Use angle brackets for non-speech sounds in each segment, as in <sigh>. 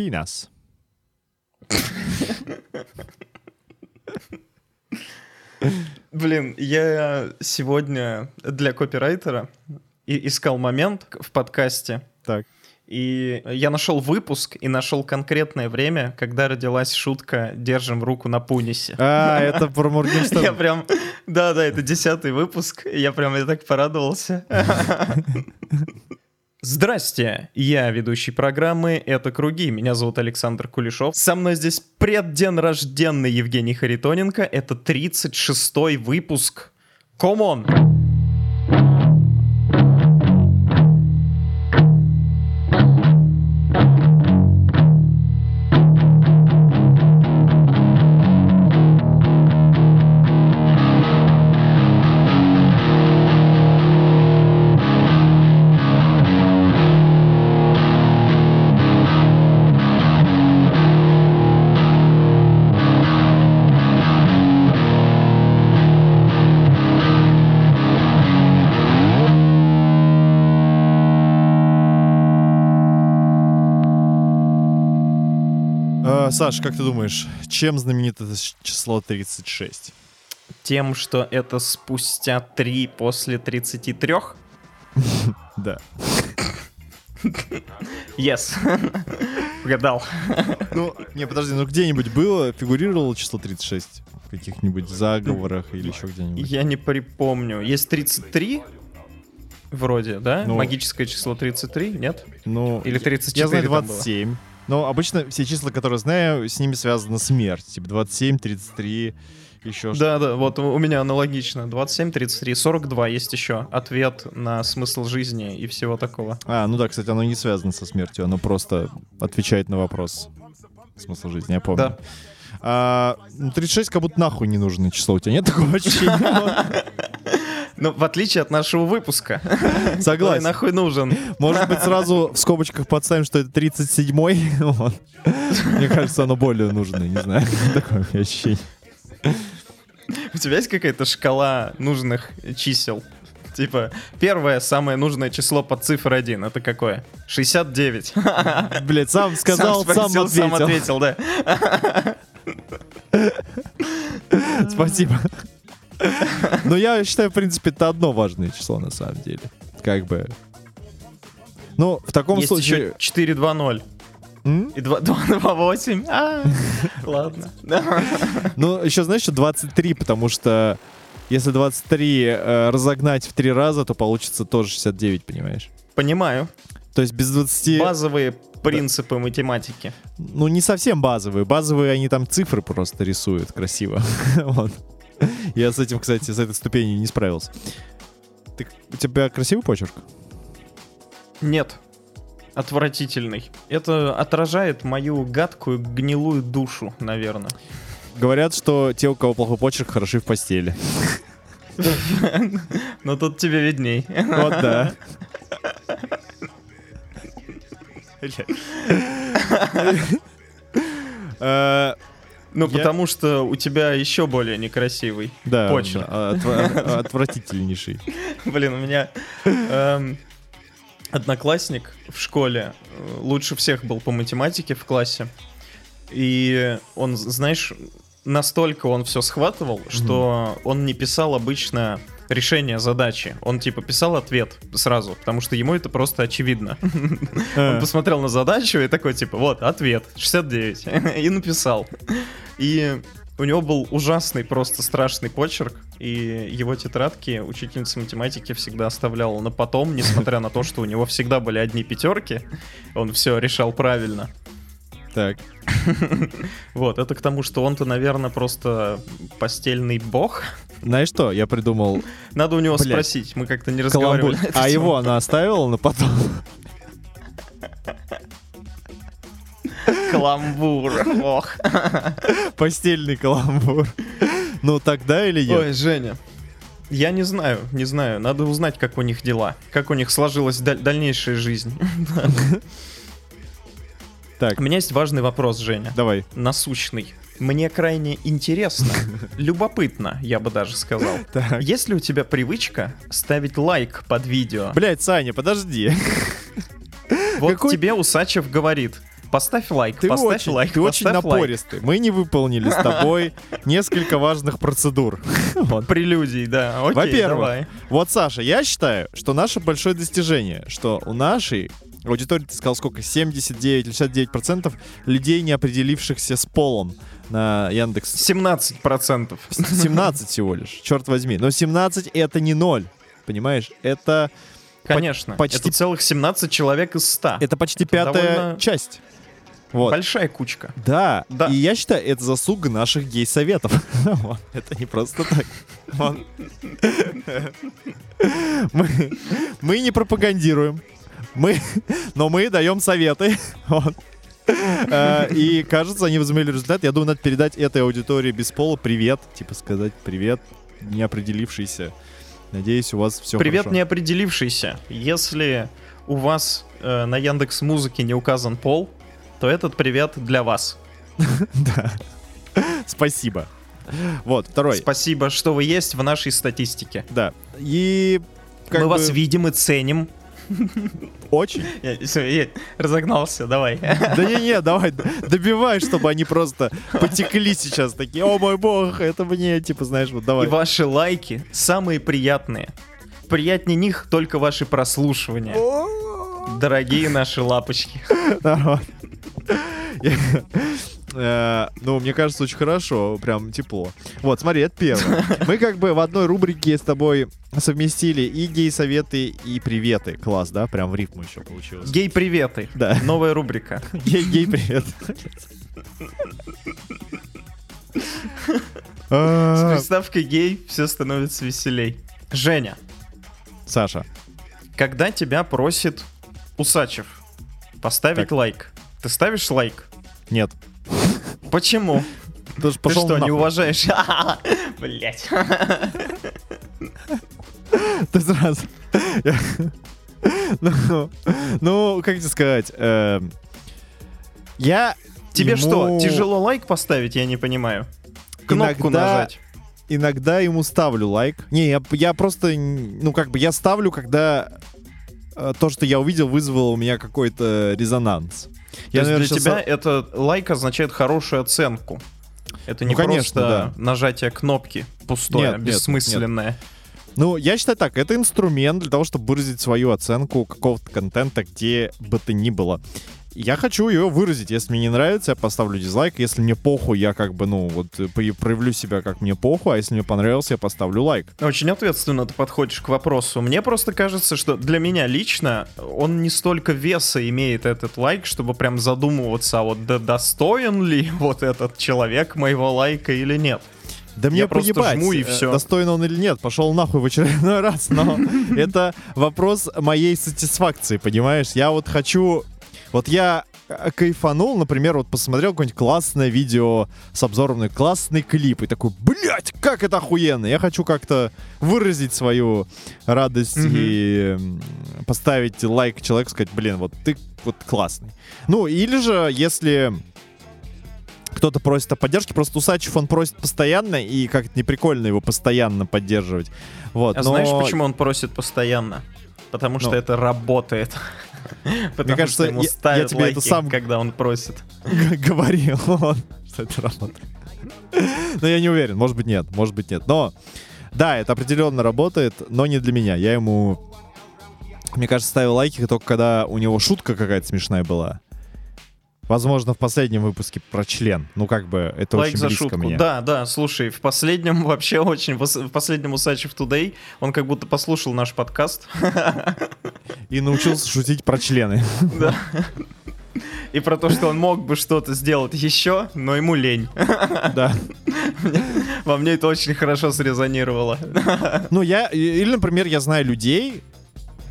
penis. Блин, я сегодня для копирайтера искал момент в подкасте. Так. И я нашел выпуск и нашел конкретное время, когда родилась шутка «Держим руку на пунисе». А, это про Я Моргенштерн. прям... Да-да, это десятый выпуск. Я прям я так порадовался. Здрасте, я ведущий программы «Это круги». Меня зовут Александр Кулешов. Со мной здесь преддень рожденный Евгений Харитоненко. Это 36-й выпуск. Комон! А, Саш, как ты думаешь, чем знаменито это число 36? Тем, что это спустя 3 после 33. <laughs> Да. Yes. Угадал. Ну, не, подожди, ну где-нибудь было, фигурировало число 36? В каких-нибудь заговорах или еще где-нибудь? Я не припомню. Есть 33? Вроде, да? Ну. Магическое число 33, нет? Ну, Или 34 я знаю там было? 27. Но обычно все числа, которые знаю, с ними связана смерть. Типа 27, 33, еще что Да, да, вот у меня аналогично. 27, 33, 42 есть еще. Ответ на смысл жизни и всего такого. А, ну да, кстати, оно не связано со смертью, оно просто отвечает на вопрос. Смысл жизни, я помню. Да. А, ну, 36 как будто нахуй не нужное число. У тебя нет такого <laughs> ощущения? Ну, в отличие от нашего выпуска. <laughs> Согласен. нахуй нужен. Может быть, <laughs> сразу в скобочках подставим, что это 37-й? <laughs> Вот. Мне кажется, оно более нужное, не знаю. Такое ощущение. У тебя есть какая-то шкала нужных чисел? Типа, первое самое нужное число под цифрой 1, это какое? 69. Блять, сам сказал, сам спросил, сам ответил. ответил, да. Спасибо. Но я считаю, в принципе, это одно важное число на самом деле. Как бы. Ну, в таком Есть случае... еще 420 М? и 2- 228. <laughs> А, Ладно. Ну, еще знаешь, что 23, потому что если 23 э, разогнать в три раза, то получится тоже 69, понимаешь? Понимаю. То есть без 20... Базовые принципы математики. Ну, не совсем базовые. Базовые они там цифры просто рисуют красиво. <laughs> Вот. Я с этим, кстати, с этой ступенью не справился. Ты, у тебя красивый почерк? Нет. Отвратительный. Это отражает мою гадкую, гнилую душу, наверное. Говорят, что те, у кого плохой почерк, хороши в постели. Но тут тебе видней. Вот да. Ну, Я- потому что у тебя еще более некрасивый Да, почерк. да, отвратительнейший. <laughs> Блин, у меня эм, одноклассник в школе э, лучше всех был по математике в классе. И он, знаешь, настолько он все схватывал, что он не писал обычно решение задачи. Он типа писал ответ сразу, потому что ему это просто очевидно. <laughs> Он посмотрел на задачу и такой типа, вот, ответ, 69. <laughs> И написал. И у него был ужасный, просто страшный почерк, и его тетрадки учительница математики всегда оставляла на потом, <laughs> несмотря на то, что у него всегда были одни пятерки, он все решал правильно. Так. Вот, это к тому, что он-то, наверное, просто постельный бог. Знаешь что, я придумал Надо у него Блядь. спросить, мы как-то не каламбур. разговаривали. эту А его она оставила на потом? Каламбур, ох. Постельный каламбур. Ну, тогда или нет? Ой, Женя, я не знаю, не знаю. Надо узнать, как у них дела. Как у них сложилась даль- дальнейшая жизнь. Так, У меня есть важный вопрос, Женя. давай. Насущный. Мне крайне интересно, <laughs> любопытно, я бы даже сказал. Так. Есть ли у тебя привычка ставить лайк под видео? Блять, Саня, подожди. <laughs> Вот какой- тебе Усачев говорит. Поставь лайк, Ты поставь очень, лайк, ты очень поставь лайк. напористый. Мы не выполнили с тобой <laughs> несколько важных процедур. Вот. Прелюдий, да. Окей, Во-первых, давай. Вот, Саша, я считаю, что наше большое достижение, что у нашей аудитории, ты сказал, сколько, 79 или 69 процентов людей, не определившихся с полом на Яндекс. 17%. 17 всего лишь, черт возьми. Но 17 это не ноль, понимаешь? Это, Конечно. почти- Это целых 17 человек из 100. это почти Это пятая довольно- часть. Вот. Большая кучка. Да. Да. и я считаю, это заслуга наших гей-советов. <laughs> Это не просто так. <laughs> Мы не пропагандируем, мы, <laughs> но мы даем советы. <laughs> Вот. Э, И кажется, они возымели результат. Я думаю, надо передать этой аудитории без пола привет. Типа сказать привет, не определившийся. Надеюсь, у вас все Привет, хорошо. не определившийся. Если у вас э, на Яндекс Музыке не указан пол, то этот привет для вас. <laughs> Да. Спасибо. Вот, второй. Спасибо, что вы есть в нашей статистике. Да. И Мы вас видим и ценим. Очень. Я, всё, я разогнался, давай. Да не-не, давай, добивай, чтобы они просто потекли сейчас такие, о мой бог, это мне, типа, знаешь, вот И давай. ваши лайки самые приятные. Приятнее них только ваши прослушивания. Дорогие наши лапочки. Нормально. Э, Ну, мне кажется, очень хорошо, прям тепло. Вот, смотри, это первое. <laughs> Мы как бы в одной рубрике с тобой совместили и гей-советы, и приветы. Класс, да? Прям в рифму еще получилось. Гей-приветы. Да. Новая рубрика. <laughs> Гей, гей, привет. <laughs> С А, приставкой гей все становится веселей. Женя, Саша, когда тебя просит Усачев поставить Так. лайк, ты ставишь лайк? нет. Почему? Ты, Ты что, не нахуй. уважаешь? <laughs> Блять. Ты сразу... Ну, ну, как тебе сказать? эм, Я Тебе что, тяжело лайк поставить, я не понимаю? Кнопку Иногда- нажать. Иногда ему ставлю лайк. Не, я, я просто, ну, как бы, я ставлю, когда э, то, что я увидел, вызвало у меня какой-то резонанс. То есть для тебя со- это лайк означает хорошую оценку. Это не Ну, конечно, просто нажатие кнопки пустое, Нет, нет, бессмысленное. Ну, я считаю так, это инструмент для того, чтобы выразить свою оценку какого-то контента, где бы то ни было. Я хочу ее выразить. Если мне не нравится, я поставлю дизлайк. Если мне похуй, я как бы, ну, вот э, проявлю себя как мне похуй, а если мне понравился, я поставлю лайк. Очень ответственно ты подходишь к вопросу. Мне просто кажется, что для меня лично он не столько веса имеет этот лайк, чтобы прям задумываться, а вот да достоин ли <laughs> вот этот человек моего лайка или нет. Да мне просто поебать, жму и э, всё. достоин он или нет, пошел нахуй в очередной <laughs> раз, но <laughs> это вопрос моей сатисфакции, понимаешь? Я вот хочу... Вот я э, кайфанул, например, вот посмотрел какое-нибудь классное видео с обзором на классный клип, и такой, блять, как это охуенно! Я хочу как-то выразить свою радость Мгм. и поставить лайк человеку, сказать, блин, вот ты вот классный. Ну, или же, если кто-то просит о поддержке, просто Усачев он просит постоянно, и как-то не прикольно его постоянно поддерживать. Вот, А но- знаешь, почему он просит постоянно? Потому что Ну. это работает. <laughs> Потому кажется, что ему я- тебе это сам- когда он просит. говорил <laughs> он, что это работает. Но я не уверен, может быть нет, может быть нет. Но да, это определенно работает, но не для меня. Я ему, мне кажется, ставил лайки только когда у него шутка какая-то смешная была. Возможно, в последнем выпуске про член. Ну, как бы, это Лайк очень за близко шутку. мне. Да, да, слушай, в последнем <laughs> вообще очень, в в последнем Усачев Today он как будто послушал наш подкаст. И научился <laughs> шутить про члены. Да. И про то, что он мог бы что-то сделать еще, но ему лень. Да. <laughs> Во мне это очень хорошо срезонировало. Ну, я... Или, например, я знаю людей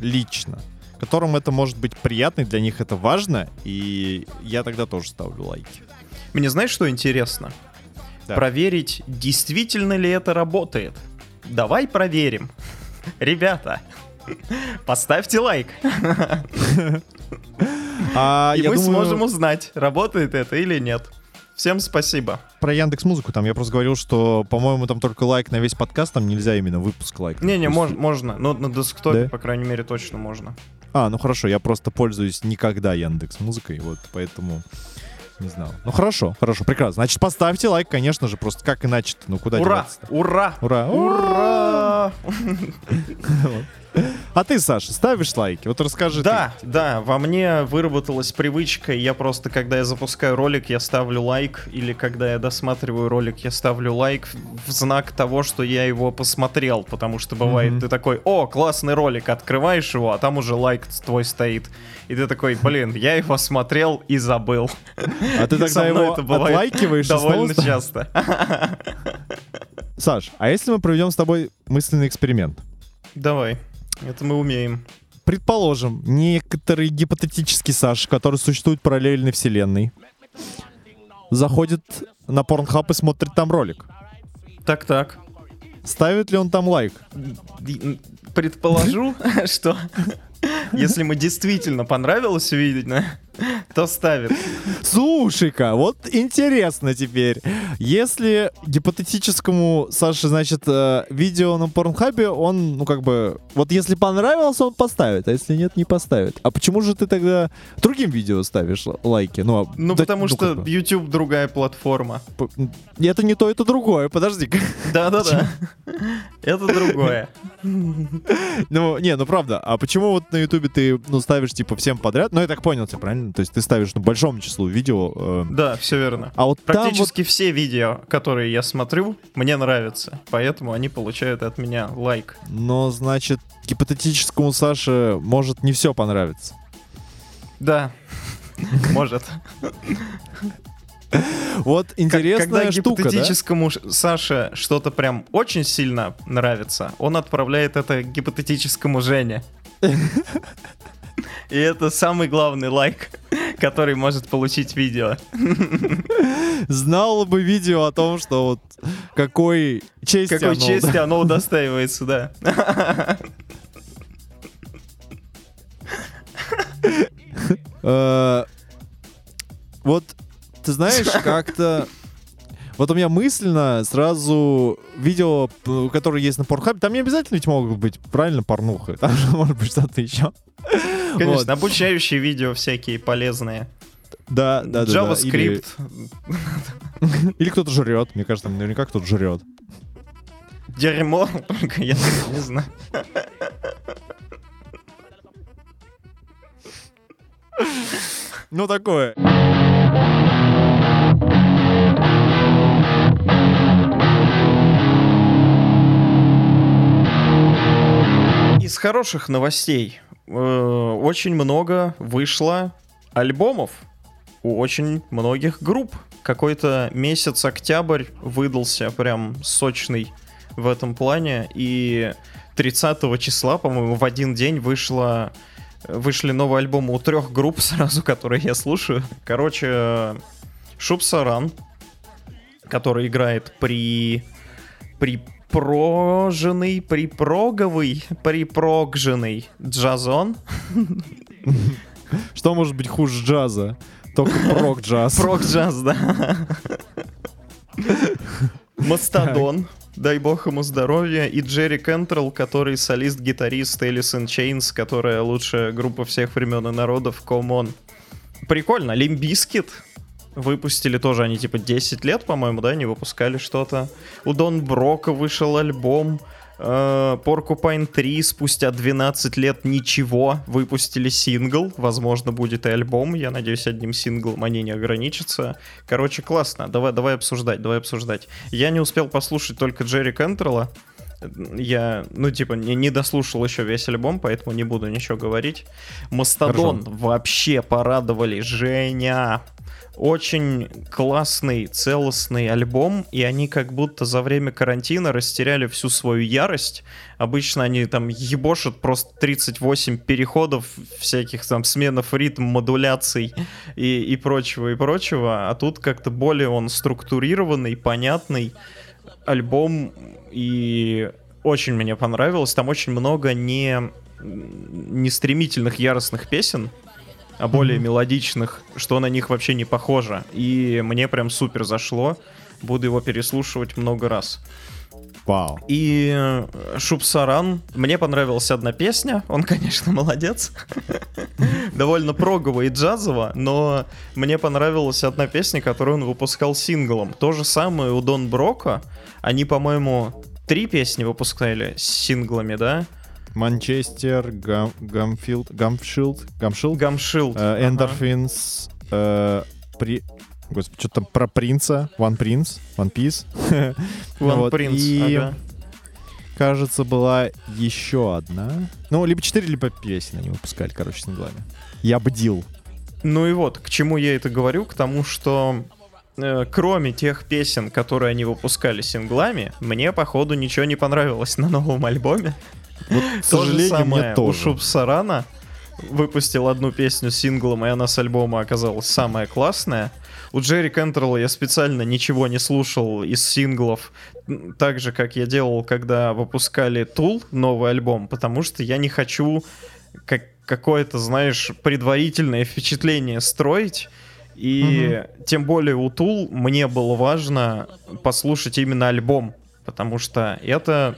лично, которым это может быть приятно, и для них это важно, и я тогда тоже ставлю лайки. Мне знаешь, что интересно? Да. Проверить, действительно ли это работает. Давай проверим. <laughs> Ребята, <laughs> поставьте лайк, <laughs> А и мы думаю, сможем узнать, работает это или нет. Всем спасибо. про Яндекс Музыку там я просто говорил, что, по-моему, там только лайк на весь подкаст, там нельзя именно выпуск лайка. Не-не, То есть- мож- можно. Ну, на десктопе, Да? по крайней мере, точно можно. А, ну хорошо, я просто пользуюсь никогда Яндекс Музыкой, вот поэтому не знал. Ну хорошо, хорошо, прекрасно. Значит, поставьте лайк, конечно же, просто как иначе-то, ну куда Ура! деваться-то? Ура! Ура! Ура! <laughs> А ты, Саша, ставишь лайки? Вот расскажи. Да, да, во мне выработалась привычка, я просто, когда я запускаю ролик, я ставлю лайк, или когда я досматриваю ролик, я ставлю лайк в знак того, что я его посмотрел, потому что бывает, Мгм. ты такой, о, классный ролик, открываешь его, а там уже лайк твой стоит, и ты такой, блин, я его смотрел и забыл. ты. А ты тогда его это отлайкиваешь Довольно часто. Саш, а если мы проведем с тобой мысленный эксперимент? Давай, это мы умеем. Предположим, некоторый гипотетический Саша, который существует в параллельной вселенной, заходит на Порнхаб и смотрит там ролик. Так-так. Ставит ли он там лайк? Предположу, <laughs> что если ему действительно понравилось видно, то ставит. Слушай-ка, вот интересно теперь. Если гипотетическому Саше, значит, э, видео на Порнхабе, он, ну, как бы, вот если понравился, он поставит, а если нет, не поставит. А почему же ты тогда другим видео ставишь лайки? Ну, а- Ну, да- потому что как бы, YouTube другая платформа. это не то, это другое, подожди. Да-да-да. Это другое. Ну, не, ну правда, а почему вот на Ютубе ты, ну, ставишь, типа, всем подряд? Ну, я так понял тебя, правильно? То есть ты ставишь, ну, большому числу видео. э, Да, все верно. а вот там вот Практически все видео, которые я смотрю, мне нравятся. Поэтому они получают от меня лайк. Но, значит, гипотетическому Саше может не все понравиться. Да. Может. Вот интересная Когда штука, да? гипотетическому Ш- Саше что-то прям очень сильно нравится, он отправляет это гипотетическому Жене. И это самый главный лайк, который может получить видео. Знало бы видео о том, что вот какой чести Какой оно, чести оно удостаивается, да. Э, Вот, ты знаешь, как-то... Вот у меня мысленно сразу видео, п- которые есть на Порнхабе, там не обязательно ведь могут быть, правильно, порнуха. Там же <laughs> может быть что-то еще. Конечно, обучающие видео всякие полезные. Да, да, да. да. Или, JavaScript. или <laughs> кто-то жрет. Мне кажется, наверняка кто-то жрет. Дерьмо, <laughs> только я не знаю. Ну, такое. Хороших новостей. э, Очень много вышло альбомов у очень многих групп. Какой-то месяц октябрь выдался прям сочный в этом плане. И 30 числа, по-моему, в один день вышло, вышли новые альбомы у трех групп <laughs> сразу, которые я слушаю. Короче, Шубсаран, который играет при... при проженный, припроговый, припрогженный джазон. Что может быть хуже джаза? Только прок-джаз. Прог-джаз, да. Мастодон, дай бог ему здоровья, и Джерри Кентрелл, который солист-гитарист in Chains, которая лучшая группа всех времен и народов, On. Прикольно, Limp Bizkit выпустили тоже, они типа 10 лет, по-моему, да, не выпускали что-то. У Don Broco вышел альбом, э, Porcupine 3 спустя 12 лет ничего выпустили сингл, возможно будет и альбом, я надеюсь одним синглом они не ограничатся. Короче, классно, давай, давай обсуждать, давай обсуждать. Я не успел послушать только Джерри Кентрелла, я, ну, типа, не, не дослушал еще весь альбом, поэтому не буду ничего говорить. Мастодон вообще порадовали. Женя. Очень классный, целостный альбом, и они как будто за время карантина растеряли всю свою ярость. Обычно они там ебошат просто 38 переходов, всяких там сменов ритм, модуляций и, и прочего, и прочего. А тут как-то более он структурированный, понятный альбом, и очень мне понравилось. Там очень много не, не стремительных, яростных песен, более Мгм. мелодичных, что на них вообще не похоже. И мне прям супер зашло. Буду его переслушивать много раз. Вау. И э, Шубсаран, мне понравилась одна песня, он, <laughs> конечно, молодец. <laughs> Довольно прогово и джазово, но мне понравилась одна песня, которую он выпускал синглом. То же самое у Дон Брока. Они, по-моему, три песни выпускали с синглами, да? Manchester, Gum, Gumfield, Gumshield, Gumshield, Gumshield. э, ага. Endorphins, э, при... Господи, что там про принца? One Prince, One Piece. <laughs> One Вот, Prince, И, ага. кажется, была еще одна. Ну, либо 4, либо песни они выпускали, короче, синглами. Я бдил. Ну и вот, к чему я это говорю, к тому, что э, кроме тех песен, которые они выпускали синглами, мне, походу, ничего не понравилось на новом альбоме. К <laughs> То же сожалению, мне у тоже. Шубсарана выпустил одну песню синглом, и она с альбома оказалась самая классная. У Джерри Кентерла я специально ничего не слушал из синглов, так же, как я делал, когда выпускали Tool новый альбом, потому что я не хочу как какое-то, знаешь, предварительное впечатление строить. И тем более у Tool мне было важно послушать именно альбом, потому что это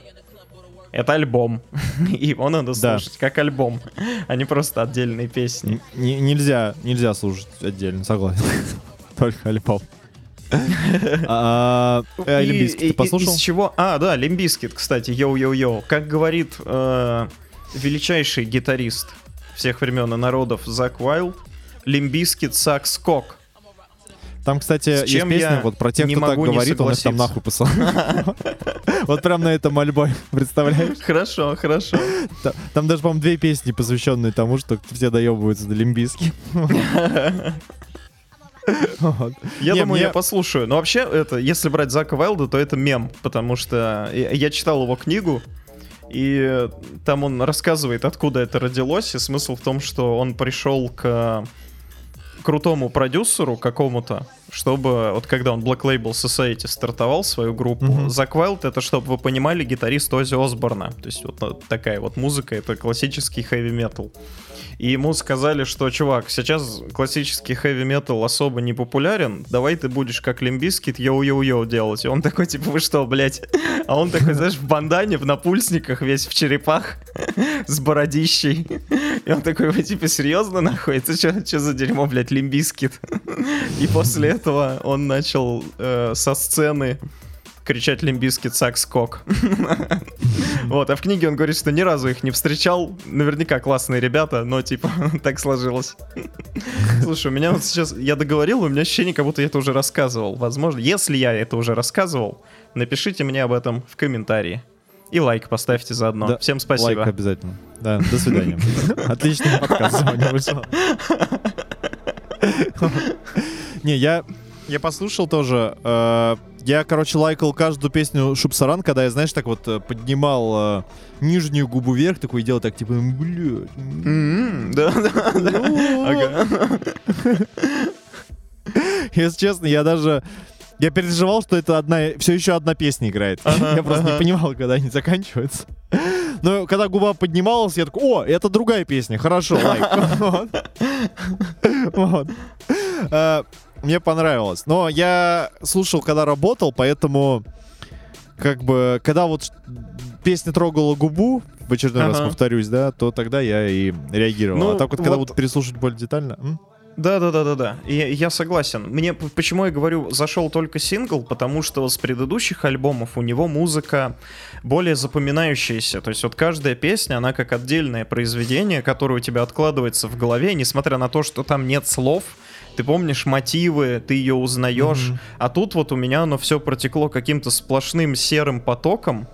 это альбом. <laughs> И его надо Да. слушать как альбом, а не просто отдельные песни. Н- не- нельзя, нельзя слушать отдельно, согласен. <laughs> Только альбом. <laughs> А, э, ты послушал? Из чего? А, да, Limp Bizkit, кстати, йоу-йоу-йоу. Как говорит э, величайший гитарист всех времен и народов Зак Уайлд, Limp Bizkit sucks cock. Там, кстати, С есть чем песня, я вот про тех, не кто так не говорит, он их там нахуй посылал. <laughs> Вот прям на этом альбоме, представляешь? Хорошо, хорошо. Та- Там даже, по-моему, две песни, посвященные тому, что все доебываются до Limp Bizkit. <laughs> Вот. Я Не, думаю, мне- я послушаю. Но вообще, это, если брать Зака Вайлда, то это мем, потому что я, я читал его книгу, и там он рассказывает, откуда это родилось, и смысл в том, что он пришел к крутому продюсеру какому-то, чтобы, вот когда он Black Label Society стартовал свою группу, Мгм. Зак Вайлд, это, чтобы вы понимали, гитарист Оззи Осборна. То есть вот такая вот музыка, это классический хэви-метал. И ему сказали, что, чувак, сейчас классический хэви-метал особо не популярен, давай ты будешь как Limp Bizkit йоу-йоу-йоу делать. И он такой, типа, вы что, блядь? А он такой, знаешь, в бандане, в напульсниках, весь в черепах, <laughs> с бородищей. И он такой, вы типа, серьезно, нахуй? Это что за дерьмо, блядь, Limp Bizkit? <laughs> И после этого он начал э, со сцены кричать Limp Bizkit sucks cock. <laughs> Вот, а в книге он говорит, что ни разу их не встречал. Наверняка классные ребята, но типа <laughs> так сложилось. Слушай, у меня вот сейчас, я договорил, у меня ощущение, как будто я это уже рассказывал. Возможно, если я это уже рассказывал, напишите мне об этом в комментарии. И лайк поставьте заодно. Да, Всем Лайк спасибо. обязательно. Да, до свидания. <laughs> Отличный подкаст сегодня вышел. Не, я я послушал тоже. э, Я, короче, лайкал каждую песню Шубсаран, когда я, знаешь, так вот э, поднимал э, нижнюю губу вверх, такой делал так, типа, блядь. Да, да, да. Ага. Если честно, я даже... Я переживал, что это одна, все еще одна песня играет. Ага, я просто ага. не понимал, когда они заканчиваются. Но когда губа поднималась, я такой, о, это другая песня, хорошо, лайк. <laughs> Вот. Э, Мне понравилось. Но я слушал, когда работал, поэтому как бы, когда вот песня трогала губу, в очередной раз повторюсь, да, то тогда я и реагировал. Ну, а так вот, когда вот- вот переслушать более детально... м? Да, да, да, да, да. Я, я согласен. Мне почему я говорю, зашел только сингл, потому что с предыдущих альбомов у него музыка более запоминающаяся. То есть вот каждая песня, она как отдельное произведение, которое у тебя откладывается в голове, несмотря на то, что там нет слов. Ты помнишь мотивы, ты ее узнаешь. Мгм. А тут вот у меня оно все протекло каким-то сплошным серым потоком.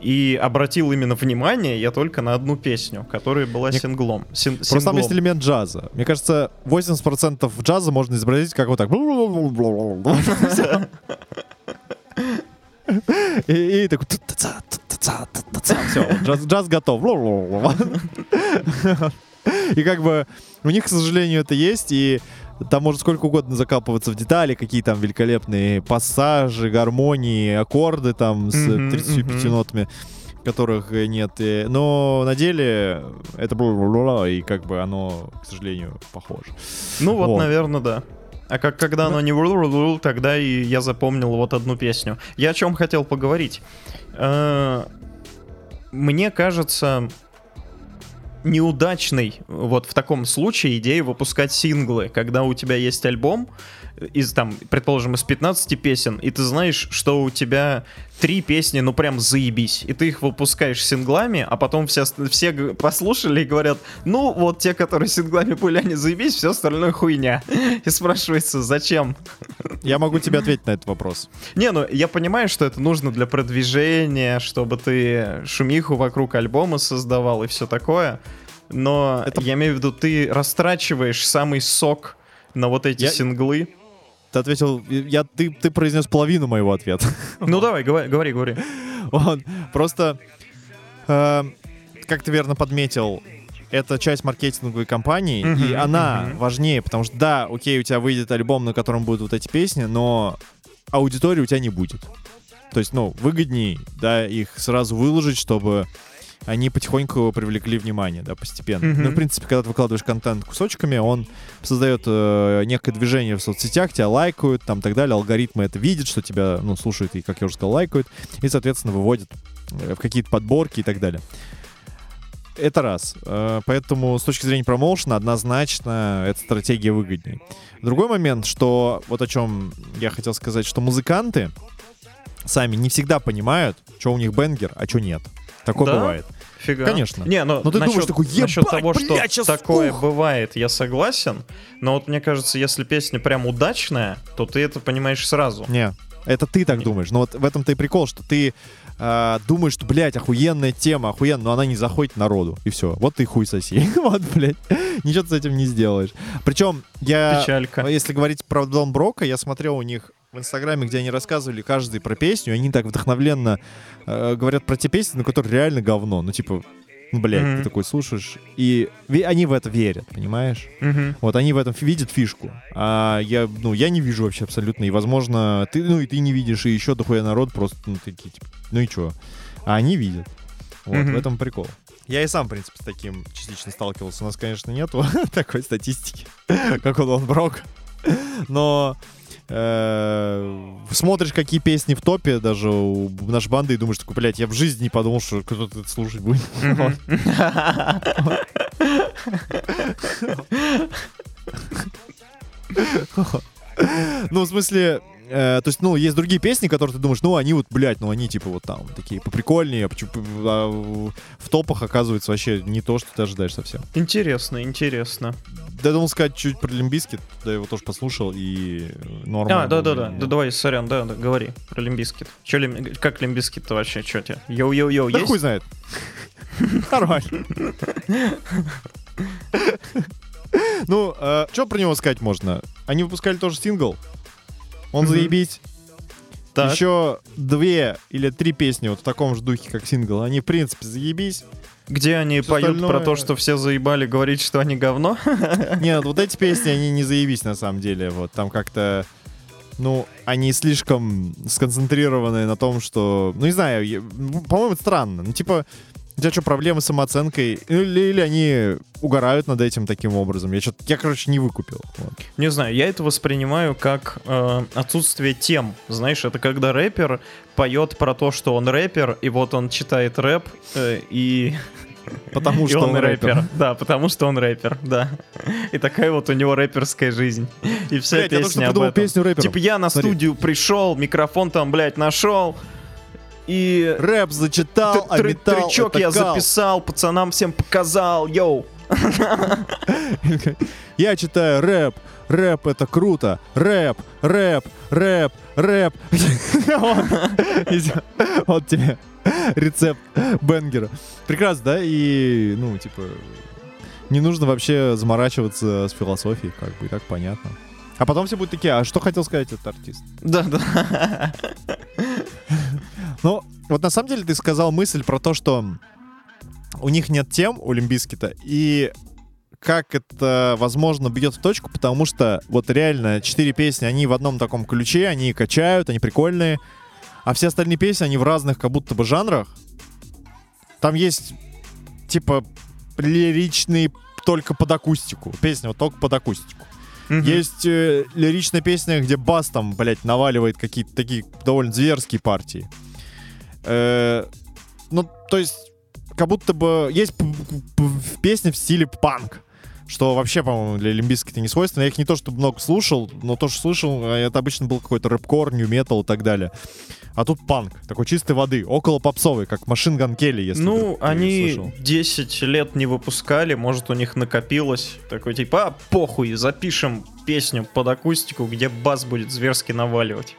И обратил именно внимание я только на одну песню, которая была Мне- синглом. Син- Просто там есть элемент джаза. Мне кажется, 80% джаза можно изобразить как вот так. <laughs> И, и такой... Все, джаз, джаз готов. <laughs> И как бы у них, к сожалению, это есть, и там может сколько угодно закапываться в детали, какие там великолепные пассажи, гармонии, аккорды там с Мгм, 35 мгм. нотами, которых э, нет. И- Но на деле это бла-бла-бла, и как бы оно, к сожалению, похоже. Ну вот, Вот. наверное, да. А как когда оно не вру тогда и я запомнил вот одну песню. Я о чем хотел поговорить. Э, Мне кажется, неудачной вот в таком случае идея выпускать синглы, когда у тебя есть альбом из там, предположим, из 15 песен, и ты знаешь, что у тебя три песни, ну прям заебись, и ты их выпускаешь синглами, а потом все, все послушали и говорят, ну вот те, которые синглами были, они заебись, все остальное хуйня. И спрашивается, зачем? Я могу тебе ответить на этот вопрос. Не, ну я понимаю, что это нужно для продвижения, чтобы ты шумиху вокруг альбома создавал и все такое. Но Это- я имею в виду, ты растрачиваешь самый сок на вот эти Я- синглы. Ты ответил, я, ты, ты произнес половину моего ответа. <laughs> Ну давай, говори, говори. Он просто, э, как ты верно подметил, это часть маркетинговой кампании, и Мгм, она мгм. важнее, потому что да, окей, у тебя выйдет альбом, на котором будут вот эти песни, но аудитории у тебя не будет. То есть, ну, выгоднее, да, их сразу выложить, чтобы они потихоньку привлекли внимание, да, постепенно. Мгм. Ну, в принципе, когда ты выкладываешь контент кусочками, он создает э, некое движение в соцсетях, тебя лайкают, там, так далее, алгоритмы это видят, что тебя, ну, слушают и, как я уже сказал, лайкают, и, соответственно, выводят э, в какие-то подборки и так далее. Это раз. Э, Поэтому с точки зрения промоушена однозначно эта стратегия выгоднее. Другой момент, что вот о чем я хотел сказать, что музыканты сами не всегда понимают, что у них бенгер, а что нет. Такое Да? бывает. Фига. Конечно. Не, ну, Ну, ты насчет, думаешь такой, насчет «Ебать, того, что блядь, щас, такое ух!» бывает, я согласен. Но вот мне кажется, если песня прям удачная, то ты это понимаешь сразу. Не, это ты так Не. думаешь. Но вот в этом-то и прикол, что ты э, думаешь, что, блядь, охуенная тема, охуенная, но она не заходит народу. И все. Вот ты хуй соси. <laughs> вот, блядь. Ничего ты с этим не сделаешь. Причем я... Печалька. Если говорить про Дон Брока, я смотрел у них в Инстаграме, где они рассказывали каждый про песню, они так вдохновленно э, говорят про те песни, на которые реально говно. Ну, типа, ну, блядь, Мгм. ты такой слушаешь, и они в это верят, понимаешь? Мгм. Вот они в этом видят фишку. А я, ну, я не вижу вообще абсолютно. И, возможно, ты, ну, и ты не видишь, и еще дохуя народ просто, ну, такие, типа, ну и чё? А они видят. Вот, Мгм. в этом прикол. Я и сам, в принципе, с таким частично сталкивался. У нас, конечно, нету <laughs> такой статистики, <laughs> как у Дон Брок. Но смотришь, какие песни в топе даже у нашей банды, и думаешь, такой, блядь, я в жизни не подумал, что кто-то это слушать будет. Ну, в смысле, э, то есть, ну, есть другие песни, которые ты думаешь, ну, они вот, блядь, ну, они типа вот там такие поприкольнее, а а в топах оказывается вообще не то, что ты ожидаешь совсем. Интересно, интересно. Да, я думал сказать чуть про Limp Bizkit, да, я его тоже послушал, и нормально. А, да, да, давай, сорян, да, да, говори про Limp Bizkit. Че, Лим... как Limp Bizkit -то вообще, что тебе? Йоу-йоу-йоу, Да есть? хуй знает. <laughs> Нормально. <laughs> Ну, что про него сказать можно? Они выпускали тоже сингл. Он Мгм. заебись. Так. Еще две или три песни вот в таком же духе, как сингл. Они, в принципе, заебись. Где они Всё поют про остальное- то, что все заебали говорить, что они говно? <laughs> Нет, вот эти песни, они не заебись на самом деле. Вот там как-то... Ну, они слишком сконцентрированы на том, что... Ну, не знаю, я- по-моему, это странно. Ну, типа, у тебя что, проблемы с самооценкой? Или, или они угорают над этим таким образом? Я, что-то, я короче, не выкупил. Вот. Не знаю, я это воспринимаю как э, отсутствие тем. Знаешь, это когда рэпер поет про то, что он рэпер, и вот он читает рэп, э, и, <laughs> Потому и что он, он рэпер. Да, потому что он рэпер, да. И такая вот у него рэперская жизнь. И вся Блядь, я песня об придумал этом. песню рэперов. Типа я на Смотри. студию пришел, микрофон там, блядь, нашел, и Рэп зачитал, а металл трючок я записал, пацанам всем показал, йоу. <laughs> Я читаю рэп, рэп это круто, рэп, рэп, рэп, рэп. <laughs> Вот. Тебе рецепт бенгера. Прекрасно, да? И, ну, типа, не нужно вообще заморачиваться с философией, как бы, и так понятно. А потом все будут такие, а что хотел сказать этот артист? Да, да. <laughs> Ну, вот на самом деле ты сказал мысль про то, что у них нет тем, у Лимбискита, и как это, возможно, бьет в точку, потому что вот реально четыре песни, они в одном таком ключе, они качают, они прикольные, а все остальные песни, они в разных как будто бы жанрах. Там есть, типа, лиричные только под акустику. Песня вот только под акустику. Мгм. Есть э, лиричная песня, где бас там, блядь, наваливает какие-то такие довольно зверские партии. Э, ну, то есть, как будто бы есть п- п- п- песни в стиле панк. Что вообще, по-моему, для лимбиски это не свойственно. Я их не то, чтобы много слушал, но то, что слышал, э, это обычно был какой-то рэпкор, нью-метал и так далее. А тут панк, такой чистой воды, около попсовый, как Машин Ган Келли, если Ну, ты они слышал. 10 лет не выпускали, может, у них накопилось. Такой типа, а, похуй, запишем песню под акустику, где бас будет зверски наваливать.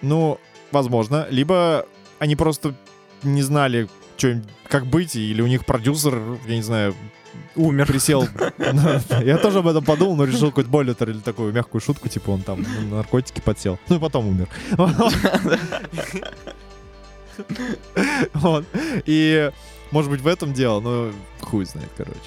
Ну, возможно. Либо они просто не знали, что им, как быть, или у них продюсер, я не знаю, Умер. присел. <laughs> Я тоже об этом подумал, но решил какую-то более такую мягкую шутку, типа он там на наркотики подсел. Ну и потом умер. <laughs> Вот. И может быть в этом дело, но хуй знает, короче.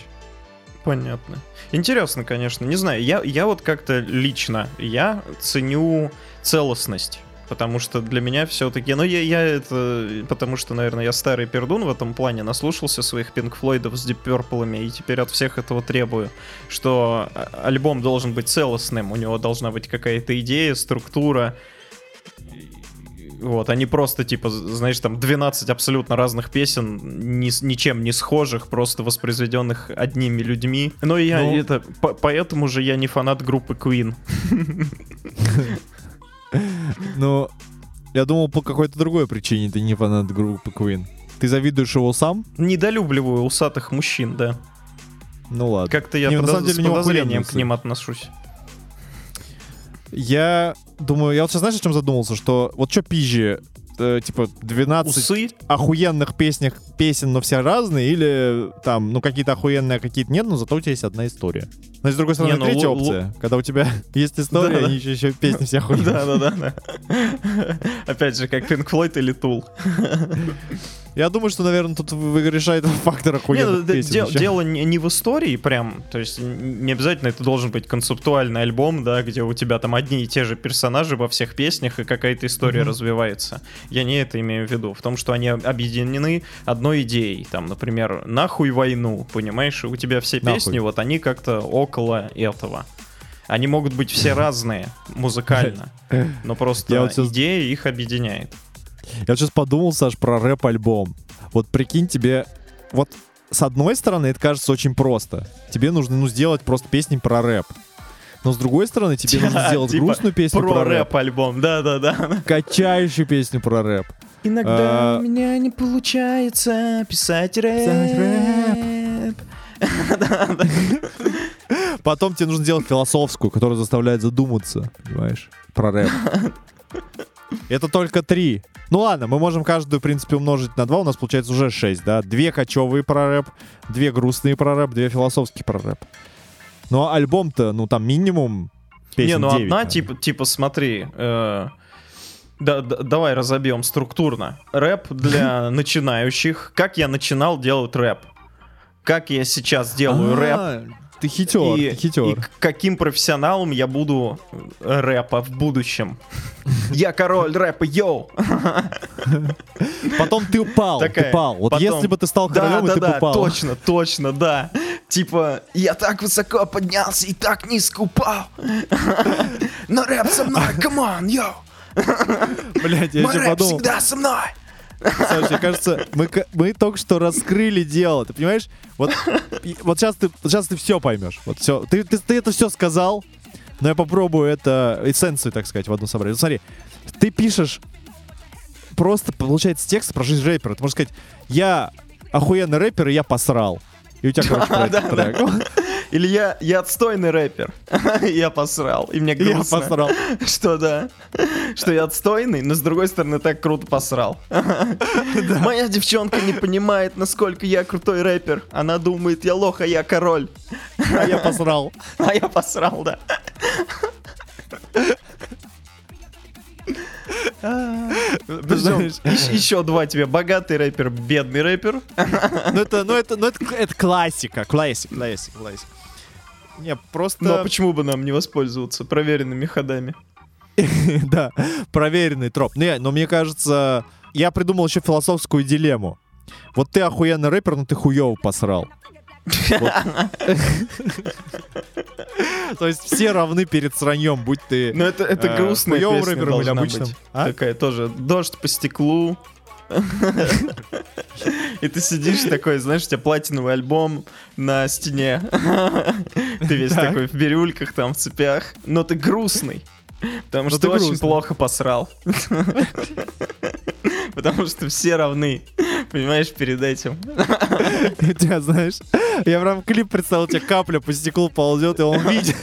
Понятно. Интересно, конечно. Не знаю, я, я вот как-то лично, я ценю целостность. Потому что для меня все-таки, ну я, я это, потому что, наверное, я старый пердун в этом плане, наслушался своих Пинк Флойдов с Deep Purple, и теперь от всех этого требую, что а- альбом должен быть целостным, у него должна быть какая-то идея, структура, вот, а не просто, типа, знаешь, там 12 абсолютно разных песен, ни ничем не схожих, просто воспроизведенных одними людьми. Но я Ну. это, по- поэтому же я не фанат группы Queen. <laughs> Но я думал, по какой-то другой причине ты не фанат группы Queen. Ты завидуешь его сам? Недолюбливаю усатых мужчин, да. Ну ладно. Как-то я Не, на подоз- самом деле, с подозрением к ним отношусь. Я думаю, я вот сейчас знаешь, о чем задумался? Что вот что пизже, э, типа 12 Усы? охуенных песнях, песен, но все разные, или там, ну, какие-то охуенные, а какие-то нет, но зато у тебя есть одна история. Но с другой стороны, Не, ну, третья лу- опция, когда у тебя <laughs> есть история, Да-да. они еще, еще песни все охуенные. Да, да, да, да. Опять же, как Pink Floyd или Tool. Я думаю, что, наверное, тут решает <laughs> фактор ну, охуенных д- песен. дел- дело не, не в истории прям, то есть не обязательно это должен быть концептуальный альбом, да, где у тебя там одни и те же персонажи во всех песнях и какая-то история Мгм. развивается. Я не это имею в виду, в том, что они объединены одной идеей, там, например, нахуй войну, понимаешь, у тебя все Нахуй. песни, вот они как-то около этого. Они могут быть все разные музыкально, <laughs> но просто идея их объединяет. Я сейчас подумал, Саш, про рэп-альбом. Вот прикинь, тебе... Вот с одной стороны, это кажется очень просто. Тебе нужно ну, сделать просто песни про рэп. Но с другой стороны, тебе <laughs> нужно сделать Типа грустную песню про, Про рэп. рэп-альбом, да-да-да. <laughs> Качающую песню про рэп. Иногда А, у меня не получается писать рэп. Писать <laughs> Потом тебе нужно сделать философскую, которая заставляет задуматься, понимаешь, про рэп. Это только три. Ну ладно, мы можем каждую, в принципе, умножить на два. У нас получается уже шесть, да? Две кочевые про рэп, две грустные про рэп, две философские про рэп. Ну а альбом-то, ну там минимум Не, песен ну 9, одна, наверное. типа, типа, смотри, э, да, да- давай разобьем структурно. Рэп для <laughs> начинающих. Как я начинал делать рэп? Как я сейчас делаю рэп? Ты хитер, и, ты хитер. и каким профессионалом я буду э, рэпа в будущем. Я король рэпа, йоу! Потом ты упал, Такая, ты пал. Вот потом- если бы ты стал Да, королем, и да, ты да, упал. точно, точно, да. Типа, я так высоко поднялся и так низко упал. Но рэп со мной, come on, йоу! Блять, я Мой рэп подумал. всегда со мной! Саш, мне кажется, мы, мы только что раскрыли дело, ты понимаешь? Вот, вот сейчас ты, сейчас ты все поймешь. Вот все. Ты, ты, ты это все сказал, но я попробую это эссенцию, так сказать, в одну собрать. Вот смотри, ты пишешь просто, получается, текст про жизнь рэпера. Ты можешь сказать, я охуенный рэпер, и я посрал. И у тебя, короче, <laughs> трек. Или я, я отстойный рэпер. <laughs> я посрал. И мне Я грустно. посрал. <laughs> Что да. Что я отстойный, но с другой стороны так круто посрал. <laughs> Моя девчонка не понимает, насколько я крутой рэпер. Она думает, я лох, а я король. А я посрал. А я посрал, да. Еще два тебе. Богатый рэпер, бедный рэпер. Ну это, ну это, ну это, это классика. Классик, классик, классик. Не, просто... Но почему бы нам не воспользоваться проверенными ходами? <laughs> да, проверенный троп. Не, но мне кажется, я придумал еще философскую дилемму. Вот ты охуенный рэпер, но ты хуёво посрал. <laughs> То есть все равны перед сраньем, будь ты... Ну это, это э, грустная песня рэпером или обычным. А? Такая тоже, дождь по стеклу. И ты сидишь такой, знаешь, у тебя платиновый альбом на стене. Ты весь Так. такой в бирюльках, там, в цепях. Но ты грустный. Потому что ты очень плохо посрал. Потому что все равны. Понимаешь, перед этим. У тебя, знаешь, я прям клип представил, у тебя капля по стеклу ползет, и он видит.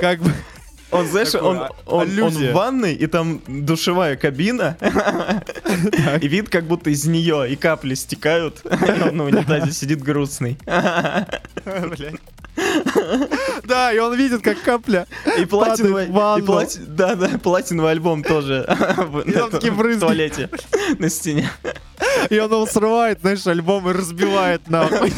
Как бы... Он, знаешь, он, а- он, он аллюзия. в ванной, и там душевая кабина, и вид как будто из нее, и капли стекают, и он на унитазе сидит грустный. Да, и он видит, как капля. И платиновый, и плати- да, да, платиновый альбом тоже в, туалете на стене. И он его срывает, знаешь, альбом и разбивает нахуй.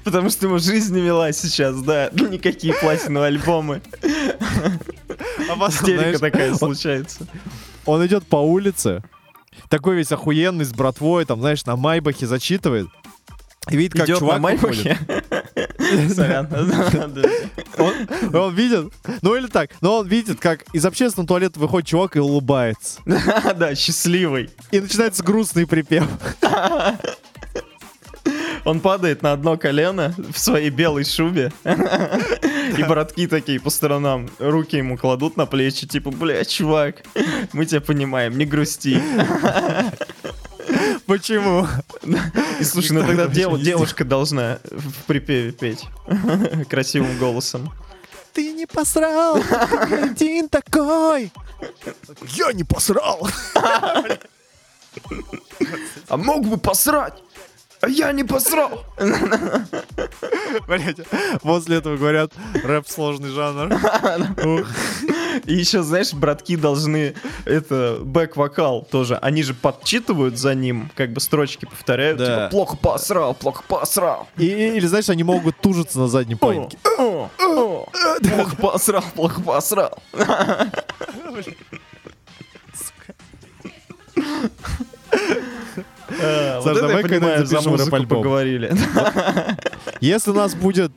<laughs> Потому что ему жизнь не вела сейчас, да. <laughs> Никакие платиновые альбомы. А Истерика знаешь, такая случается. Он идет по улице, такой весь охуенный, с братвой, там, знаешь, на майбахе зачитывает. И видит, как Идет чувак на. Майбахе. <laughs> Сорян. Он видит, ну или так, но он видит, как из общественного туалета выходит чувак и улыбается. Да, счастливый. И начинается грустный припев. Он падает на одно колено в своей белой шубе. И братки такие по сторонам руки ему кладут на плечи, типа, бля, чувак, мы тебя понимаем, не грусти. Почему? И слушай, ну тогда девушка должна в припеве петь красивым голосом. Ты не посрал, ты один такой. Я не посрал. <laughs> А мог бы посрать, а я не посрал. Блять, после этого говорят, рэп сложный жанр. И еще, знаешь, братки должны это бэк-вокал тоже. Они же подчитывают за ним, как бы строчки повторяют. Да. Типа, плохо посрал, плохо посрал. И, или, знаешь, они могут тужиться на заднем планке. Плохо посрал, плохо посрал. А, Вот Саш, это я давай когда-нибудь за музыку поговорили. Если у нас будет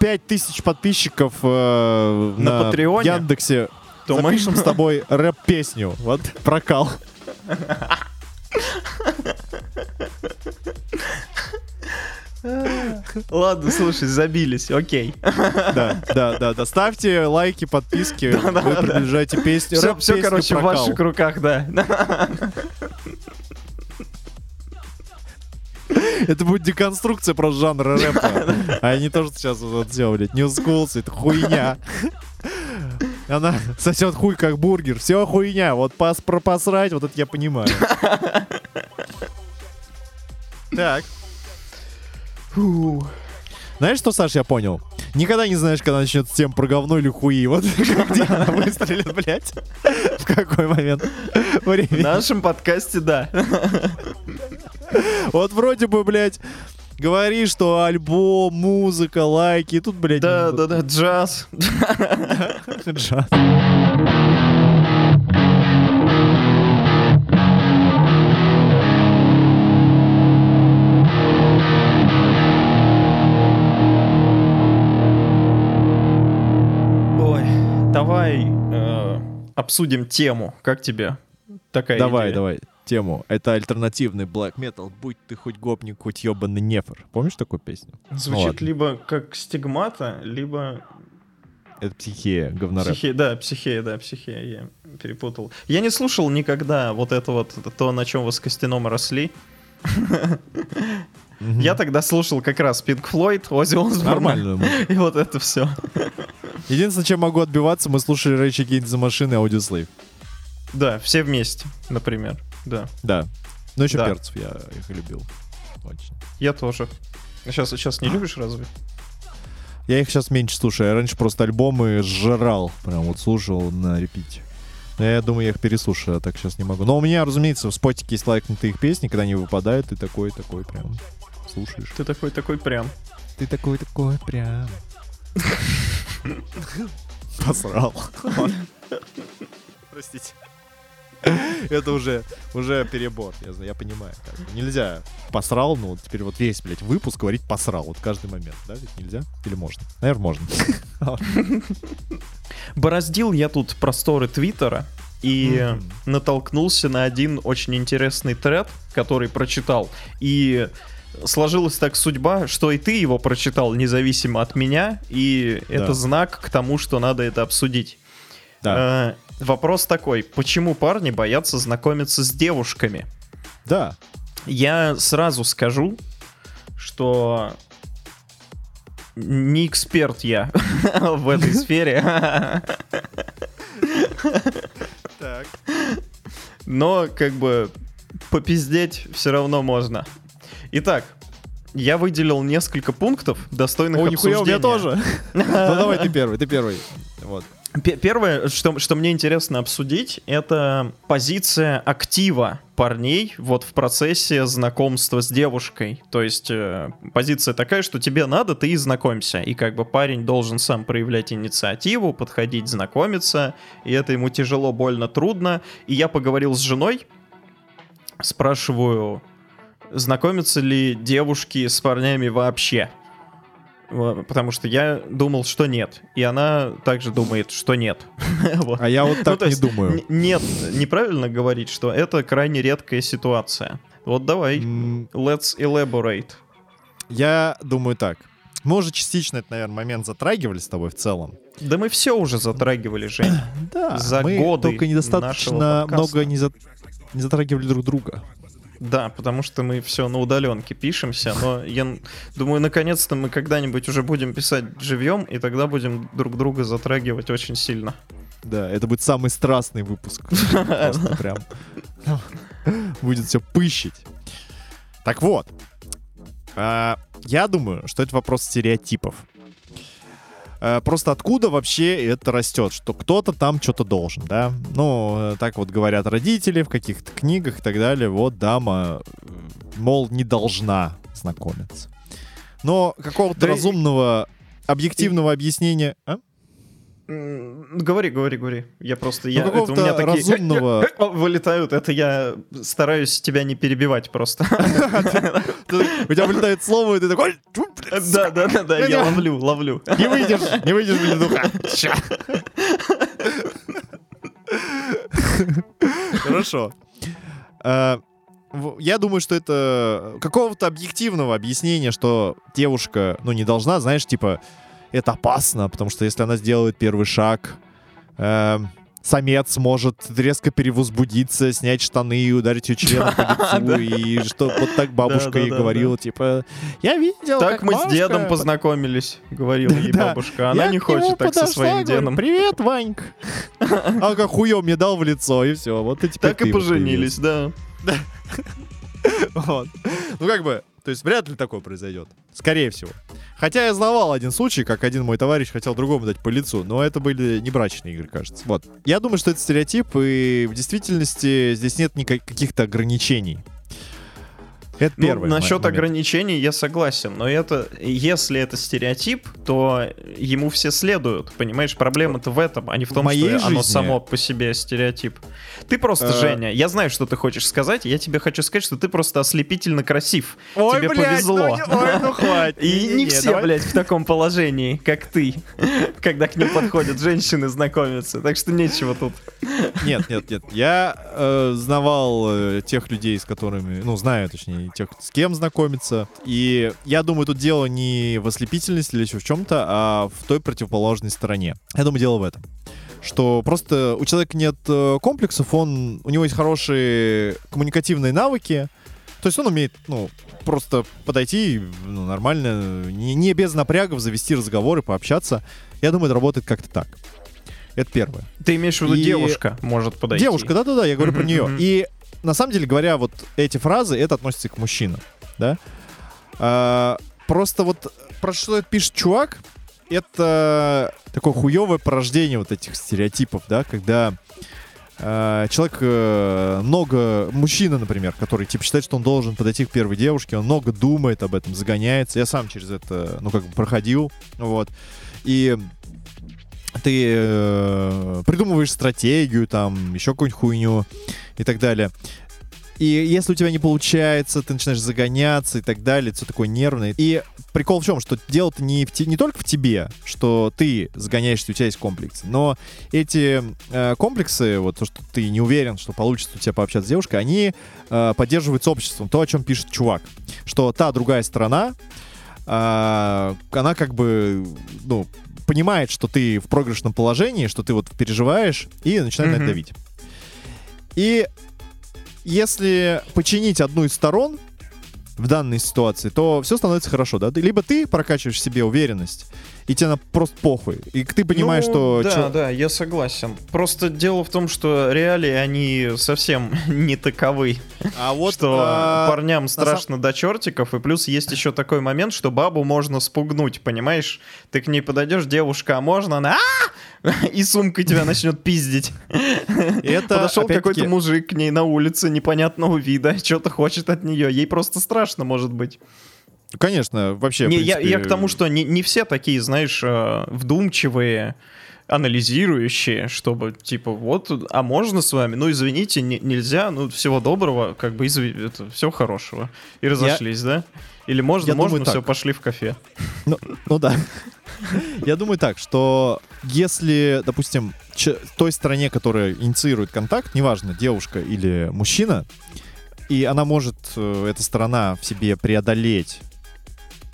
5000 подписчиков э, На на, Патреоне, Яндексе, то мы- запишем с тобой <laughs> рэп-песню. Вот, прокал. Ладно, слушай, забились, окей. Да, да, да, да. Ставьте лайки, подписки. Вы приближаете песню. Все, короче, в ваших руках, да. Это будет деконструкция про жанра <laughs> рэпа. А не то, что сейчас вот все, блядь, New Schools, это хуйня. Она сосет хуй как бургер. Все хуйня. Вот пас про посрать, вот это я понимаю. <laughs> Так. Знаешь, что, Саш, я понял? Никогда не знаешь, когда начнется тем про говно или хуи. Вот <laughs> где она выстрелит, блядь. В какой момент В времени. нашем подкасте, да. <laughs> Вот вроде бы, блядь, говори, что альбом, музыка, лайки, и тут, блядь, Да, да, да, джаз. <laughs> джаз. Ой, давай э, обсудим тему. Как тебе такая Давай, идея? давай, тему. Это альтернативный black metal, будь ты хоть гопник, хоть ебаный нефер. Помнишь такую песню? Звучит Ладно. либо как стигмата, либо Это психея, говнорэп. психея. Да, психея, да, психея, я перепутал. Я не слушал никогда вот это вот, то, на чем вы с Костяном росли. Я тогда слушал как раз Pink Floyd. Нормальную музыку. <laughs> И вот это все. Единственное, чем могу отбиваться, мы слушали Rage Against the Machine и Audioslave. Да, все вместе, например. Да, Да. Ну еще Да. перцев я их любил. Очень. я тоже. Сейчас, сейчас не любишь разве? Я их сейчас меньше слушаю. Я раньше просто альбомы сжирал. Прям вот слушал на репите. Но я думаю, я их переслушаю, а так сейчас не могу. Но у меня, разумеется, в спотике есть лайкнутые их песни, когда они выпадают, ты такой, такой прям слушаешь. Ты такой, такой прям. Ты такой, такой прям. <laughs> Посрал. Простите. <laughs> Это уже, уже перебор, я, знаю, я понимаю. Как бы. Нельзя посрал, ну вот теперь вот весь, блядь, выпуск говорить посрал, вот каждый момент, да, ведь нельзя? Или можно? Наверное, можно. <laughs> Бороздил я тут просторы Твиттера и Мгм. натолкнулся на один очень интересный тред, который прочитал. И сложилась так судьба, что и ты его прочитал независимо от меня, и Да. это знак к тому, что надо это обсудить. Да, Э, вопрос такой, почему парни боятся знакомиться с девушками? да. Я сразу скажу, что не эксперт я <laughs> в этой <laughs> сфере, Так. но как бы попиздеть все равно можно. Итак, я выделил несколько пунктов, достойных О, нихуя, у меня обсуждения. тоже. <laughs> Ну давай ты первый, ты первый. Вот. Пе- Первое, что, что мне интересно обсудить, это позиция актива парней вот в процессе знакомства с девушкой. То есть э, позиция такая, что тебе надо, ты и знакомься. И как бы парень должен сам проявлять инициативу, подходить, знакомиться. И это ему тяжело, больно, трудно. И я поговорил с женой, спрашиваю, знакомятся ли девушки с парнями вообще. Во- Потому что я думал, что нет. И она также думает, что нет. <laughs> Вот. А я вот Ну, так не думаю. Нет, неправильно говорить, что это крайне редкая ситуация. Вот давай, let's elaborate. Я думаю так. Мы уже частично этот, наверное, момент затрагивали с тобой в целом. Да мы все уже затрагивали, Жень. <clears throat> Да, За мы годы только недостаточно много не, за- не затрагивали друг друга. Да, потому что мы все на удаленке пишемся, но я думаю, наконец-то мы когда-нибудь уже будем писать живьем, и тогда будем друг друга затрагивать очень сильно. Да, это будет самый страстный выпуск. <laughs> Просто прям будет все пыщить. Так вот, а, я думаю, что это вопрос стереотипов. А, Просто откуда вообще это растет? Что кто-то там что-то должен, да? Ну, э, так вот говорят родители в каких-то книгах и так далее. Вот дама, э, мол, не должна знакомиться. Но какого-то Да и- разумного, объективного объяснения... А? Говори, говори, говори. Я просто... Я, Ну, это у меня такие разумного- <laughs> вылетают, это я стараюсь тебя не перебивать просто. <laughs> У тебя вылетает слово, и ты такой... «Тьфу, блядь, Да, да, да, да, я ловлю, ловлю. Не выйдешь, не выйдешь без духа. <laughs> Хорошо. В- Я думаю, что это какого-то объективного объяснения, что девушка, ну, не должна, знаешь, типа, это опасно, потому что если она сделает первый шаг, эм, самец может резко перевозбудиться, снять штаны и ударить ее членом по <laughs> лицу, и что вот так бабушка ей говорила, типа, я видел, Так мы с дедом познакомились, говорила ей <laughs> бабушка. Она не хочет так со своим дедом. Привет, Ванька. <laughs> А как хуем мне дал в лицо, и все. Вот и теперь Так и поженились, да. Вот. Ну как бы, то есть вряд ли такое произойдет. Скорее всего. Хотя я знавал один случай, как один мой товарищ хотел другому дать по лицу, но это были не брачные игры, кажется. Вот. Я думаю, что это стереотип, и в действительности здесь нет никаких каких-то ограничений. Это Ну, первое. насчет момент. ограничений я согласен, но это, если это стереотип, то ему все следуют, понимаешь? Проблема-то в этом, а не в В том, моей что оно жизни- само по себе стереотип. Ты просто, Э. Женя, я знаю, что ты хочешь сказать, я тебе хочу сказать, что ты просто ослепительно красив. Ой, Тебе блядь, повезло. ну не- ой, ну хватит. И не Не-не-не, все, давай. блядь, в таком положении, как ты, когда к ним подходят женщины знакомиться. Так что нечего тут. Нет, нет, нет. Я э, знавал э, тех людей, с которыми, ну, знаю, точнее, тех, с кем знакомиться. И я думаю, тут дело не в ослепительности или еще в чем-то, а в той противоположной стороне. Я думаю, дело в этом. Что просто у человека нет э, комплексов, он, у него есть хорошие коммуникативные навыки. То есть он умеет, ну, просто подойти ну, нормально, не, не без напрягов завести разговоры, пообщаться. Я думаю, это работает как-то так. Это первое. Ты имеешь в виду И- девушка может подойти? Девушка, да-да-да, я говорю про нее. И на самом деле, говоря вот эти фразы, это относится к мужчинам, да? А, просто вот про что это пишет чувак, это такое хуевое порождение вот этих стереотипов, да, когда а, человек э, много, мужчина, например, который типа считает, что он должен подойти к первой девушке, он много думает об этом, загоняется. Я сам через это, ну, как бы проходил, вот. И ты э, придумываешь стратегию, там, еще какую-нибудь хуйню и так далее. И если у тебя не получается, ты начинаешь загоняться и так далее, все такое нервное. И прикол в чем, что дело-то не, в те- не только в тебе, что ты загоняешься, у тебя есть комплексы, но эти э, комплексы, вот то, что ты не уверен, что получится у тебя пообщаться с девушкой, они э, поддерживаются обществом. То, о чем пишет чувак, что та другая сторона, а, она как бы, ну, понимает, что ты в проигрышном положении, что ты вот переживаешь, и начинает на это Мгм. давить. И если починить одну из сторон в данной ситуации, то все становится хорошо, да? Либо ты прокачиваешь в себе уверенность, и тебе на просто похуй. И ты понимаешь, Ну, что... Да, чё- да, я согласен. Просто дело в том, что реалии, они совсем <laughs> не таковы. А вот что а, парням сам- страшно до чертиков, и плюс есть еще такой момент, что бабу можно спугнуть, понимаешь? Ты к ней подойдешь, девушка, а можно? Она <laughs> и сумкой тебя начнет пиздить. <laughs> это, Подошел какой-то мужик к ней на улице непонятного вида, что-то хочет от нее. Ей просто страшно, может быть. Конечно, вообще... Не, я, принципе, я к тому, что не, не все такие, знаешь, э, вдумчивые, анализирующие, чтобы, типа, вот, а можно с вами? Ну, извините, не- нельзя, ну, всего доброго, как бы, изв... это, всего хорошего. И разошлись, да? Или можно, Я можно, думаю, все, так. пошли в кафе. <laughs> Ну, ну да. <laughs> Я думаю так, что если, допустим, той стороне, которая инициирует контакт, неважно, девушка или мужчина, и она может, э, эта сторона в себе преодолеть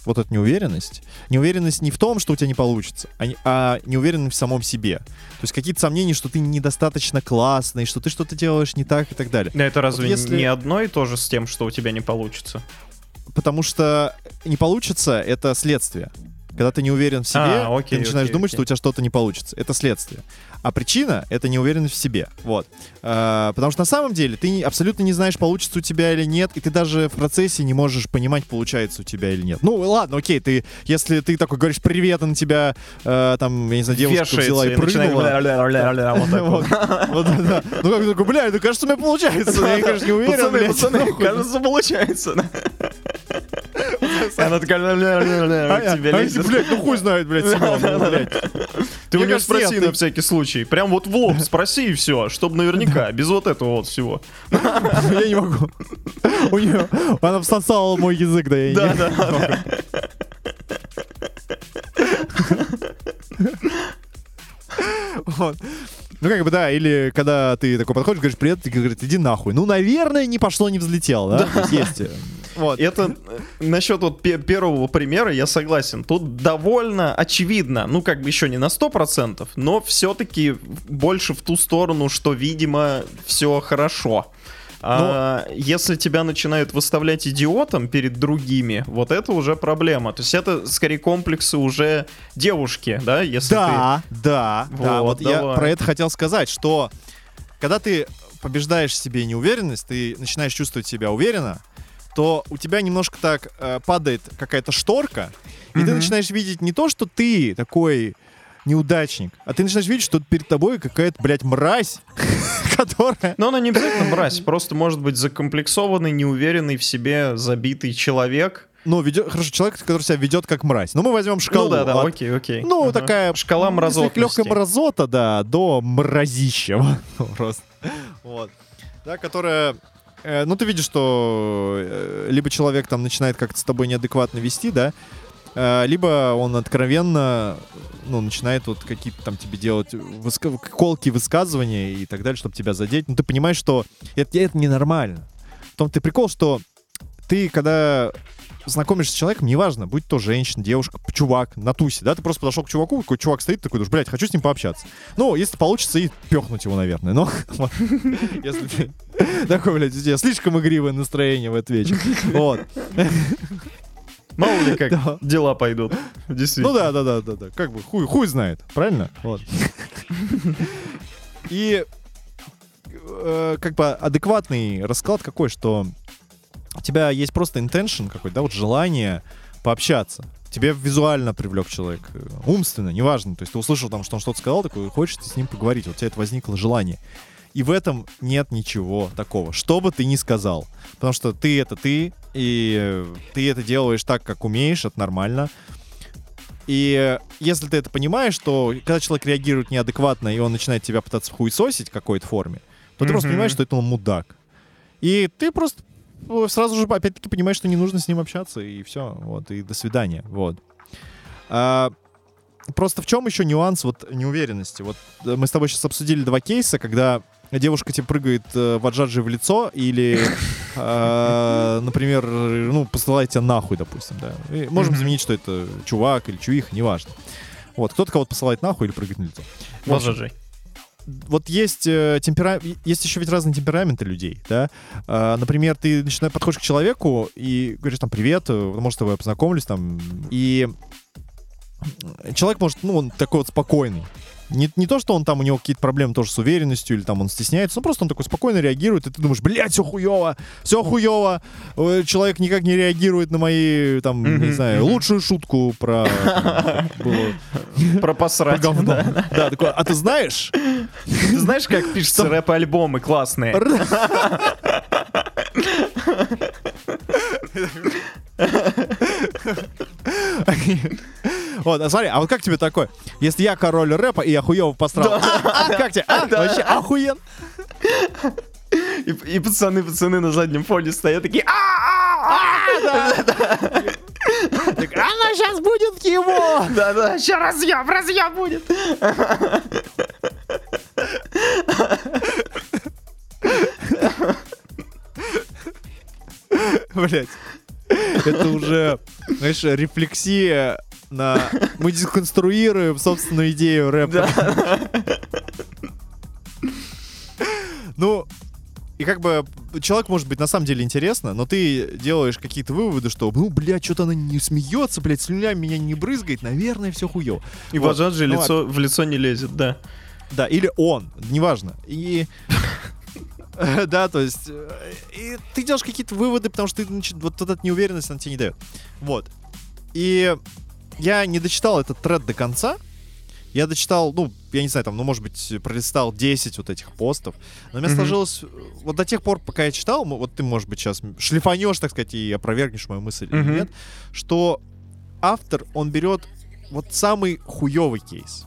вот эту неуверенность. Неуверенность не в том, что у тебя не получится, а, а неуверенность в самом себе. То есть какие-то сомнения, что ты недостаточно классный, что ты что-то делаешь не так и так далее. Да это разве если- не одно и то же с тем, что у тебя не получится? Потому что не получится — это следствие. Когда ты не уверен в себе, А, окей, ты начинаешь окей, думать, окей. что у тебя что-то не получится. Это следствие. А причина — это неуверенность в себе. Вот. А, потому что на самом деле ты абсолютно не знаешь, получится у тебя или нет, и ты даже в процессе не можешь понимать, получается у тебя или нет. Ну, ладно, окей, ты, если ты такой говоришь «привет», и на тебя, э, там, я не знаю, девушка Вешается взяла и начинает прыгнула. Ну как такой, бля, ну кажется, у меня получается. Я, конечно, не уверен, Пацаны, кажется, получается. <laughs> Она такая, А, тебе а, лезет. блядь, ну хуй знает, блядь, Семен, ну, блядь. <laughs> Ты у нее спроси на всякий случай. Прям вот в лоб спроси и все, чтобы наверняка, без вот этого вот всего. Я не могу. У нее, она всосала мой язык, да я Да, не да, да. Вот. Ну, как бы, да, или когда ты такой подходишь, говоришь, привет, ты говоришь, иди нахуй. Ну, наверное, не пошло, не взлетело, да? Есть есть. э, Вот. Это насчет вот пе- первого примера я согласен. Тут довольно очевидно, ну как бы еще не на 100%, но все-таки больше в ту сторону, что, видимо, все хорошо. А если тебя начинают выставлять идиотом перед другими, вот это уже проблема. То есть это скорее комплексы уже девушки, да, если Да, да, да. Вот, Вот я давай. про это хотел сказать, что когда ты побеждаешь себе неуверенность, ты начинаешь чувствовать себя уверенно, то у тебя немножко так э, падает какая-то шторка, и ты Мгм. начинаешь видеть не то, что ты такой неудачник, а ты начинаешь видеть, что перед тобой какая-то, блядь, мразь, <laughs> которая... Но она не обязательно мразь, просто может быть закомплексованный, неуверенный в себе, забитый человек. Ну, ведет, хорошо, человек, который себя ведет как мразь. Ну, мы возьмем шкалу. ну да, да, от- окей, окей. Ну, Ага. такая... Шкала мразотности. Легкая мразота, да, до мразища. <laughs> Просто. Вот. Да, которая... э, ну, ты видишь, что э, либо человек там начинает как-то с тобой неадекватно вести, да, э, либо он откровенно, ну, начинает вот какие-то там тебе делать колки высказывания и так далее, чтобы тебя задеть. Ну, ты понимаешь, что это, это ненормально. В том ты прикол, что ты, когда знакомишься с человеком, неважно, будь то женщина, девушка, чувак, на тусе, да, ты просто подошел к чуваку, такой чувак стоит, такой, думаешь, блядь, хочу с ним пообщаться. Ну, если получится, и пехнуть его, наверное, но <laughs> если ты такой, блядь, у тебя слишком игривое настроение в этот вечер. Вот. Мало ли как Да. дела пойдут. Ну Действительно. да, да, да, да, да. Как бы хуй, хуй знает, правильно? Вот. И э, как бы адекватный расклад какой, что у тебя есть просто intention какой-то, да, вот желание пообщаться. Тебе визуально привлек человек, э, умственно, неважно. То есть ты услышал там, что он что-то сказал, такой, хочешь ты с ним поговорить, вот у тебя это возникло желание. И в этом нет ничего такого, что бы ты ни сказал. Потому что ты это ты, и ты это делаешь так, как умеешь, это нормально. И если ты это понимаешь, то когда человек реагирует неадекватно, и он начинает тебя пытаться хуесосить в какой-то форме, то ты просто понимаешь, что это он мудак. И ты просто ну, сразу же, опять-таки, понимаешь, что не нужно с ним общаться, и все, вот, и до свидания, вот. А, просто в чем еще нюанс вот неуверенности? Вот э, мы с тобой сейчас обсудили два кейса, когда девушка тебе прыгает э, в аджаджи в лицо или, э, <laughs> например, ну, посылает тебя нахуй, допустим, да. И можем заменить, что это чувак или чувиха, неважно. Вот, кто-то кого-то посылает нахуй или прыгает на лицо. Вожажей. Вот есть э, темпера... есть еще ведь разные темпераменты людей, да. А, например, ты начинаешь подходишь к человеку и говоришь там привет, э, может, с тобой познакомлюсь там, и человек может, ну, он такой вот спокойный. Не, не то, что он там, у него какие-то проблемы тоже с уверенностью, или там он стесняется, ну просто он такой спокойно реагирует, и ты думаешь, блядь, все хуево, все хуево, Э, человек никак не реагирует на мои, там, не знаю, лучшую шутку про... Про посрать. да. Такой, а ты знаешь, Ты знаешь, как пишутся рэп-альбомы классные? <laughs> Вот, а смотри, а вот как тебе такое? Если я король рэпа и я хуёво посрал, а, а, как тебе? А, Вообще охуен. И, пацаны, пацаны на заднем фоне стоят такие Так, Она сейчас будет его. Да-да, сейчас разъем, разъем будет. Блять. Это уже, знаешь, рефлексия на... Мы деконструируем собственную идею рэпа. Ну, и как бы человек может быть на самом деле интересно, но ты делаешь какие-то выводы, что, ну, блядь, что-то она не смеется, блядь, слюнями меня не брызгает, наверное, все хуё. И Вот. Вожаджи Ну, лицо, в лицо не лезет, да. Да, или он, неважно. И <laughs> да, то есть э, и ты делаешь какие-то выводы, потому что ты, значит, вот эта неуверенность она тебе не дает. Вот. И я не дочитал этот тред до конца. Я дочитал, ну, я не знаю, там, ну, может быть, пролистал 10 вот этих постов. Но меня Мгм. сложилось... э, Вот до тех пор, пока я читал, вот ты, может быть, сейчас шлифанешь, так сказать, и опровергнешь мою мысль или нет, что автор, он берет вот самый хуёвый кейс.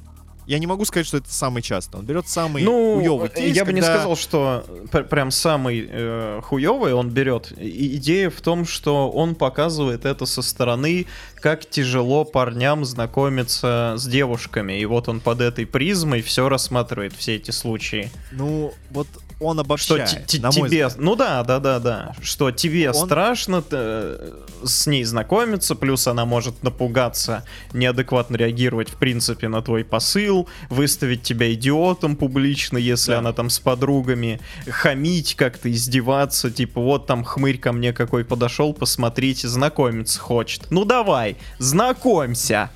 Я не могу сказать, что это самый часто. Он берет самый Ну, хуёвый э, кейс, я бы не сказал, что пр- прям самый э, хуёвый он берет. И идея в том, что он показывает это со стороны, как тяжело парням знакомиться с девушками. И вот он под этой призмой все рассматривает, все эти случаи. Ну, вот он Что обобщает, те- на мой тебе, взгляд. ну да, да, да, да, что тебе Он- страшно э, с ней знакомиться, плюс она может напугаться, неадекватно реагировать в принципе на твой посыл, выставить тебя идиотом публично, если Да. она там с подругами, хамить как-то, издеваться, типа вот там хмырь ко мне какой подошел, посмотрите, знакомиться хочет. Ну давай, знакомься.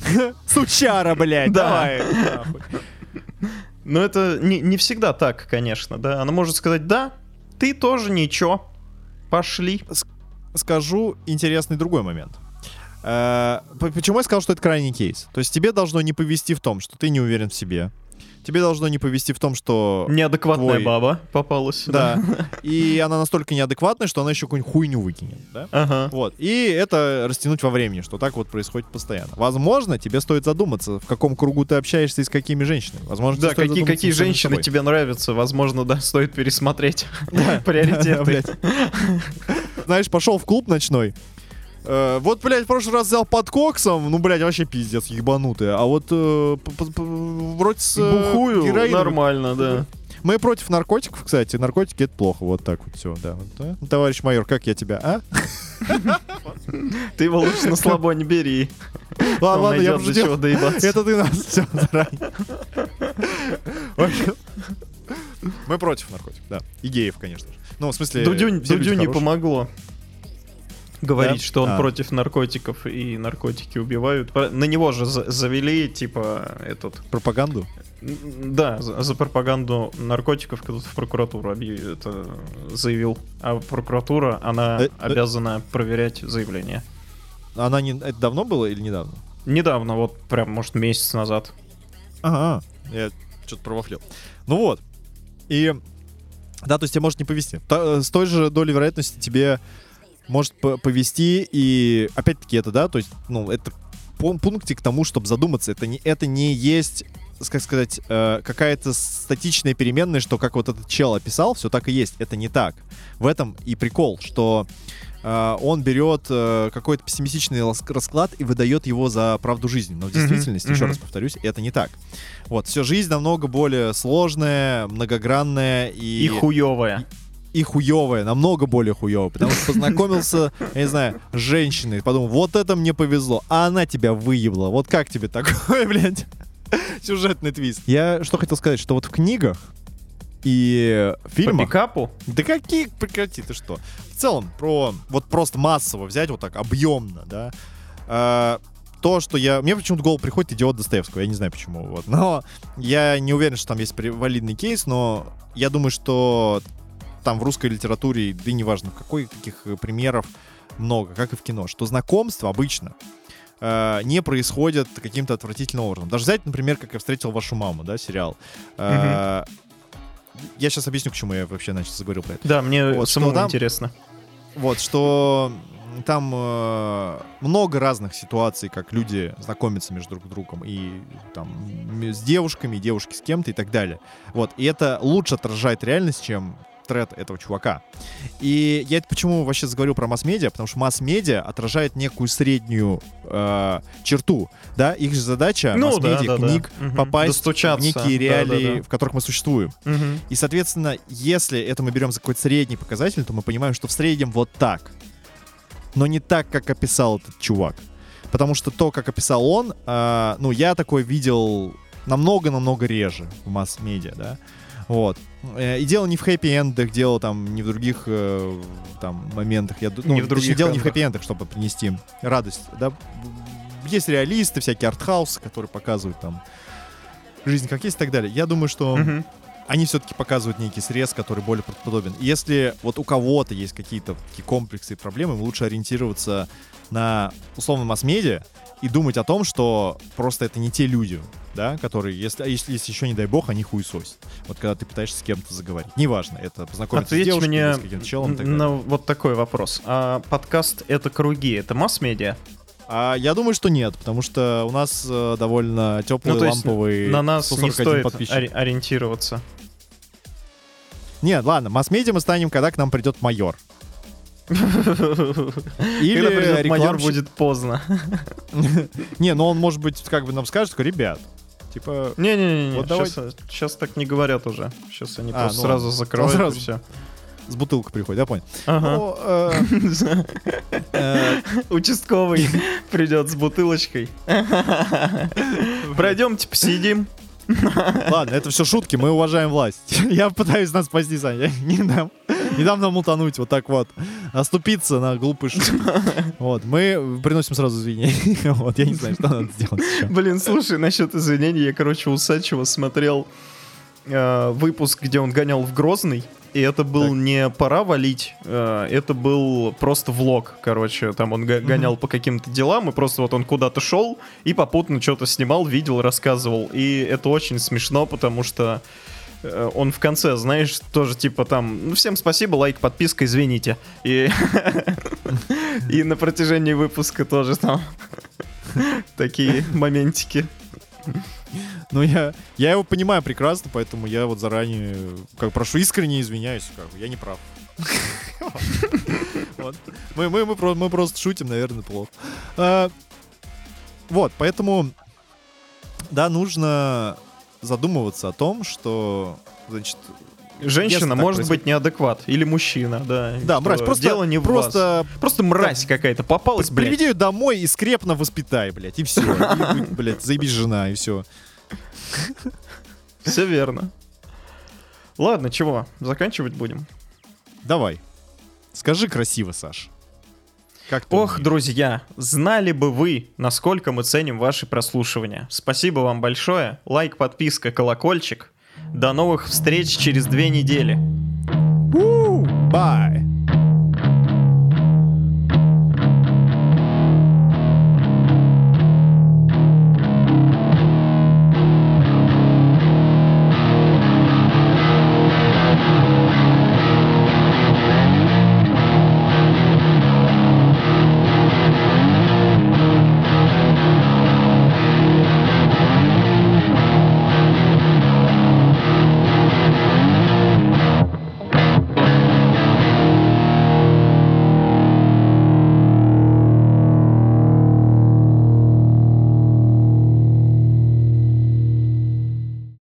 <laughs> Сучара, блядь, Да. давай. Но это не, не всегда так, конечно, да. Она может сказать, да, ты тоже ничего, пошли. Скажу интересный другой момент. Э, Почему я сказал, что это крайний кейс? То есть тебе должно не повести в том, что ты не уверен в себе. Тебе должно не повести в том, что... Неадекватная Твой- баба попалась. Да. <laughs> И она настолько неадекватная, что она еще какую-нибудь хуйню выкинет, да? Ага. Вот. И это растянуть во времени, что так вот происходит постоянно. Возможно, тебе стоит задуматься, в каком кругу ты общаешься и с какими женщинами. Возможно, Да, какие, какие женщины тебе нравятся, возможно, да, стоит пересмотреть <laughs> <laughs> приоритеты. Знаешь, пошел в клуб ночной. Э, вот, блядь, в прошлый раз взял под коксом, ну, блядь, вообще пиздец, ебанутые. А вот э, вроде с э, Бухую, героином- нормально, да. Мы против наркотиков, кстати. Наркотики это плохо. Вот так вот все, да. Вот, Товарищ майор, как я тебя, а? Ты его лучше на слабо не бери. Ладно, ладно, я уже чего доебаться. Это ты нас все заранее. Мы против наркотиков, да. И геев, конечно же. Ну, в смысле, Дудю, Дудю не помогло. Говорить, Да? что он А. против наркотиков и наркотики убивают. На него же за- завели, типа, этот... Пропаганду? Да, за, за пропаганду наркотиков кто-то в прокуратуру объ- это заявил. А прокуратура, она Э, э. обязана проверять заявление. Она не... Это давно было или недавно? Недавно, вот прям, может, месяц назад. Ага, я что-то провафлил. Ну вот. И да, то есть тебе может не повезти. Та- с той же долей вероятности тебе может по- повезти, и опять-таки это, да, то есть, ну, это пун- пунктик к тому, чтобы задуматься. Это не, это не есть, как сказать, э, какая-то статичная переменная, что как вот этот чел описал, все так и есть. Это не так. В этом и прикол, что э, он берет э, какой-то пессимистичный расклад и выдает его за правду жизни. Но в действительности, еще мгм. раз повторюсь, это не так. Вот, все, жизнь намного более сложная, многогранная и... И хуевая. И хуевая, намного более хуевая, потому что познакомился, я не знаю, с женщиной, подумал, вот это мне повезло, а она тебя выебла, вот как тебе такое, <laughs> блядь? Сюжетный твист. Я что хотел сказать, что вот в книгах и По фильмах... пикапу? Да какие, прекрати, ты что? В целом, про вот просто массово взять вот так, объемно, да, э, то, что я... Мне почему-то в голову приходит идиот Достоевского, я не знаю почему, вот. Но я не уверен, что там есть валидный кейс, но я думаю, что там в русской литературе, да и неважно, в какой, каких э, примеров много, как и в кино, что знакомство обычно э, не происходят каким-то отвратительным образом. Даже взять, например, как я встретил вашу маму, да, сериал. Э, Я сейчас объясню, к чему я вообще начал заговорил про это. Да, мне Вот, самому там- интересно. Вот, что там э, много разных ситуаций, как люди знакомятся между друг другом, и там с девушками, и девушки с кем-то и так далее. Вот, и это лучше отражает реальность, чем тред этого чувака. И я это почему вообще заговорил про масс-медиа, потому что масс-медиа отражает некую среднюю э, черту, да, их же задача Ну, масс-медиа, да, да, да. книг Мгм. попасть в некие Да, реалии, да, да. в которых мы существуем. Мгм. И, соответственно, если это мы берем за какой-то средний показатель, то мы понимаем, что в среднем вот так. Но не так, как описал этот чувак. Потому что то, как описал он, а, ну, я такое видел намного-намного реже в масс-медиа, да. Вот. Э, И дело не в хэппи-эндах, дело там не в других э, там моментах. Я, ну, Не в точнее, других дело не в эндах. хэппи-эндах, чтобы принести радость, да. Есть реалисты, всякие артхаусы, которые показывают там жизнь как есть и так далее. Я думаю, что Мгм. они все-таки показывают некий срез, который более правдоподобен. И Если вот у кого-то есть какие-то такие комплексы и проблемы, лучше ориентироваться на условно масс-медиа и думать о том, что просто это не те люди, да, которые, если, а если, если еще не дай бог, они хуесосят. Вот когда ты пытаешься с кем-то заговорить. Неважно, это познакомиться Ответь с девушкой, мне с каким-то челом так на вот такой вопрос. А подкаст «Это круги» — это масс-медиа? А я думаю, что нет, потому что у нас э, довольно теплый, Ну, ламповый На нас не 141 стоит подписчик. ори- ориентироваться. Нет, ладно, масс-медиа мы станем, когда к нам придет майор. <laughs> Или Когда придет майор, будет поздно. <laughs> Не, ну он, может быть, как бы нам скажет, ребят, типа... Не-не-не, Вот сейчас, так не говорят уже. Сейчас они А, просто ну сразу закрывают Сразу. и все. С бутылкой приходит, я понял. Ну, э, <laughs> э, Участковый <laughs> придет с бутылочкой. <laughs> Пройдемте, посидим. ладно, это все шутки, мы уважаем власть. Я пытаюсь нас спасти, Саня. Я не дам, не дам нам утонуть вот так вот. Оступиться на глупые шутки. <laughs> Вот, мы приносим сразу извинения. <laughs> Вот, я не знаю, что надо сделать еще. Блин, слушай, насчет извинений, я, короче, у Сачева смотрел э, выпуск, где он гонял в Грозный. И это был Так. не пора валить, э, это был просто влог, короче. Там он го- гонял по каким-то делам, и просто вот он куда-то шел и попутно что-то снимал, видел, рассказывал. И это очень смешно, потому что он в конце, знаешь, тоже типа там, ну всем спасибо, лайк, подписка, извините. И, <laughs> и на протяжении выпуска тоже там <laughs> такие моментики. Ну, я, я его понимаю прекрасно, поэтому я вот заранее, как прошу, искренне извиняюсь, как я не прав. <laughs> Мы, мы, мы, мы просто шутим, наверное, плохо. А, Вот, поэтому, да, нужно задумываться о том, что, значит, Женщина может быть неадекват. Или мужчина, да. да, мразь, просто, Дело не в вас. просто Просто мразь какая-то попалась, блядь. приведи ее домой и скрепно воспитай, блядь, и все. <laughs> И, блядь, заебись жена, и все. <laughs> Все верно. Ладно, чего, заканчивать будем? Давай. Скажи красиво, Саш. Как Ох, умеешь? друзья, знали бы вы, насколько мы ценим ваши прослушивания. Спасибо вам большое. Лайк, подписка, колокольчик. До новых встреч через две недели. Bye.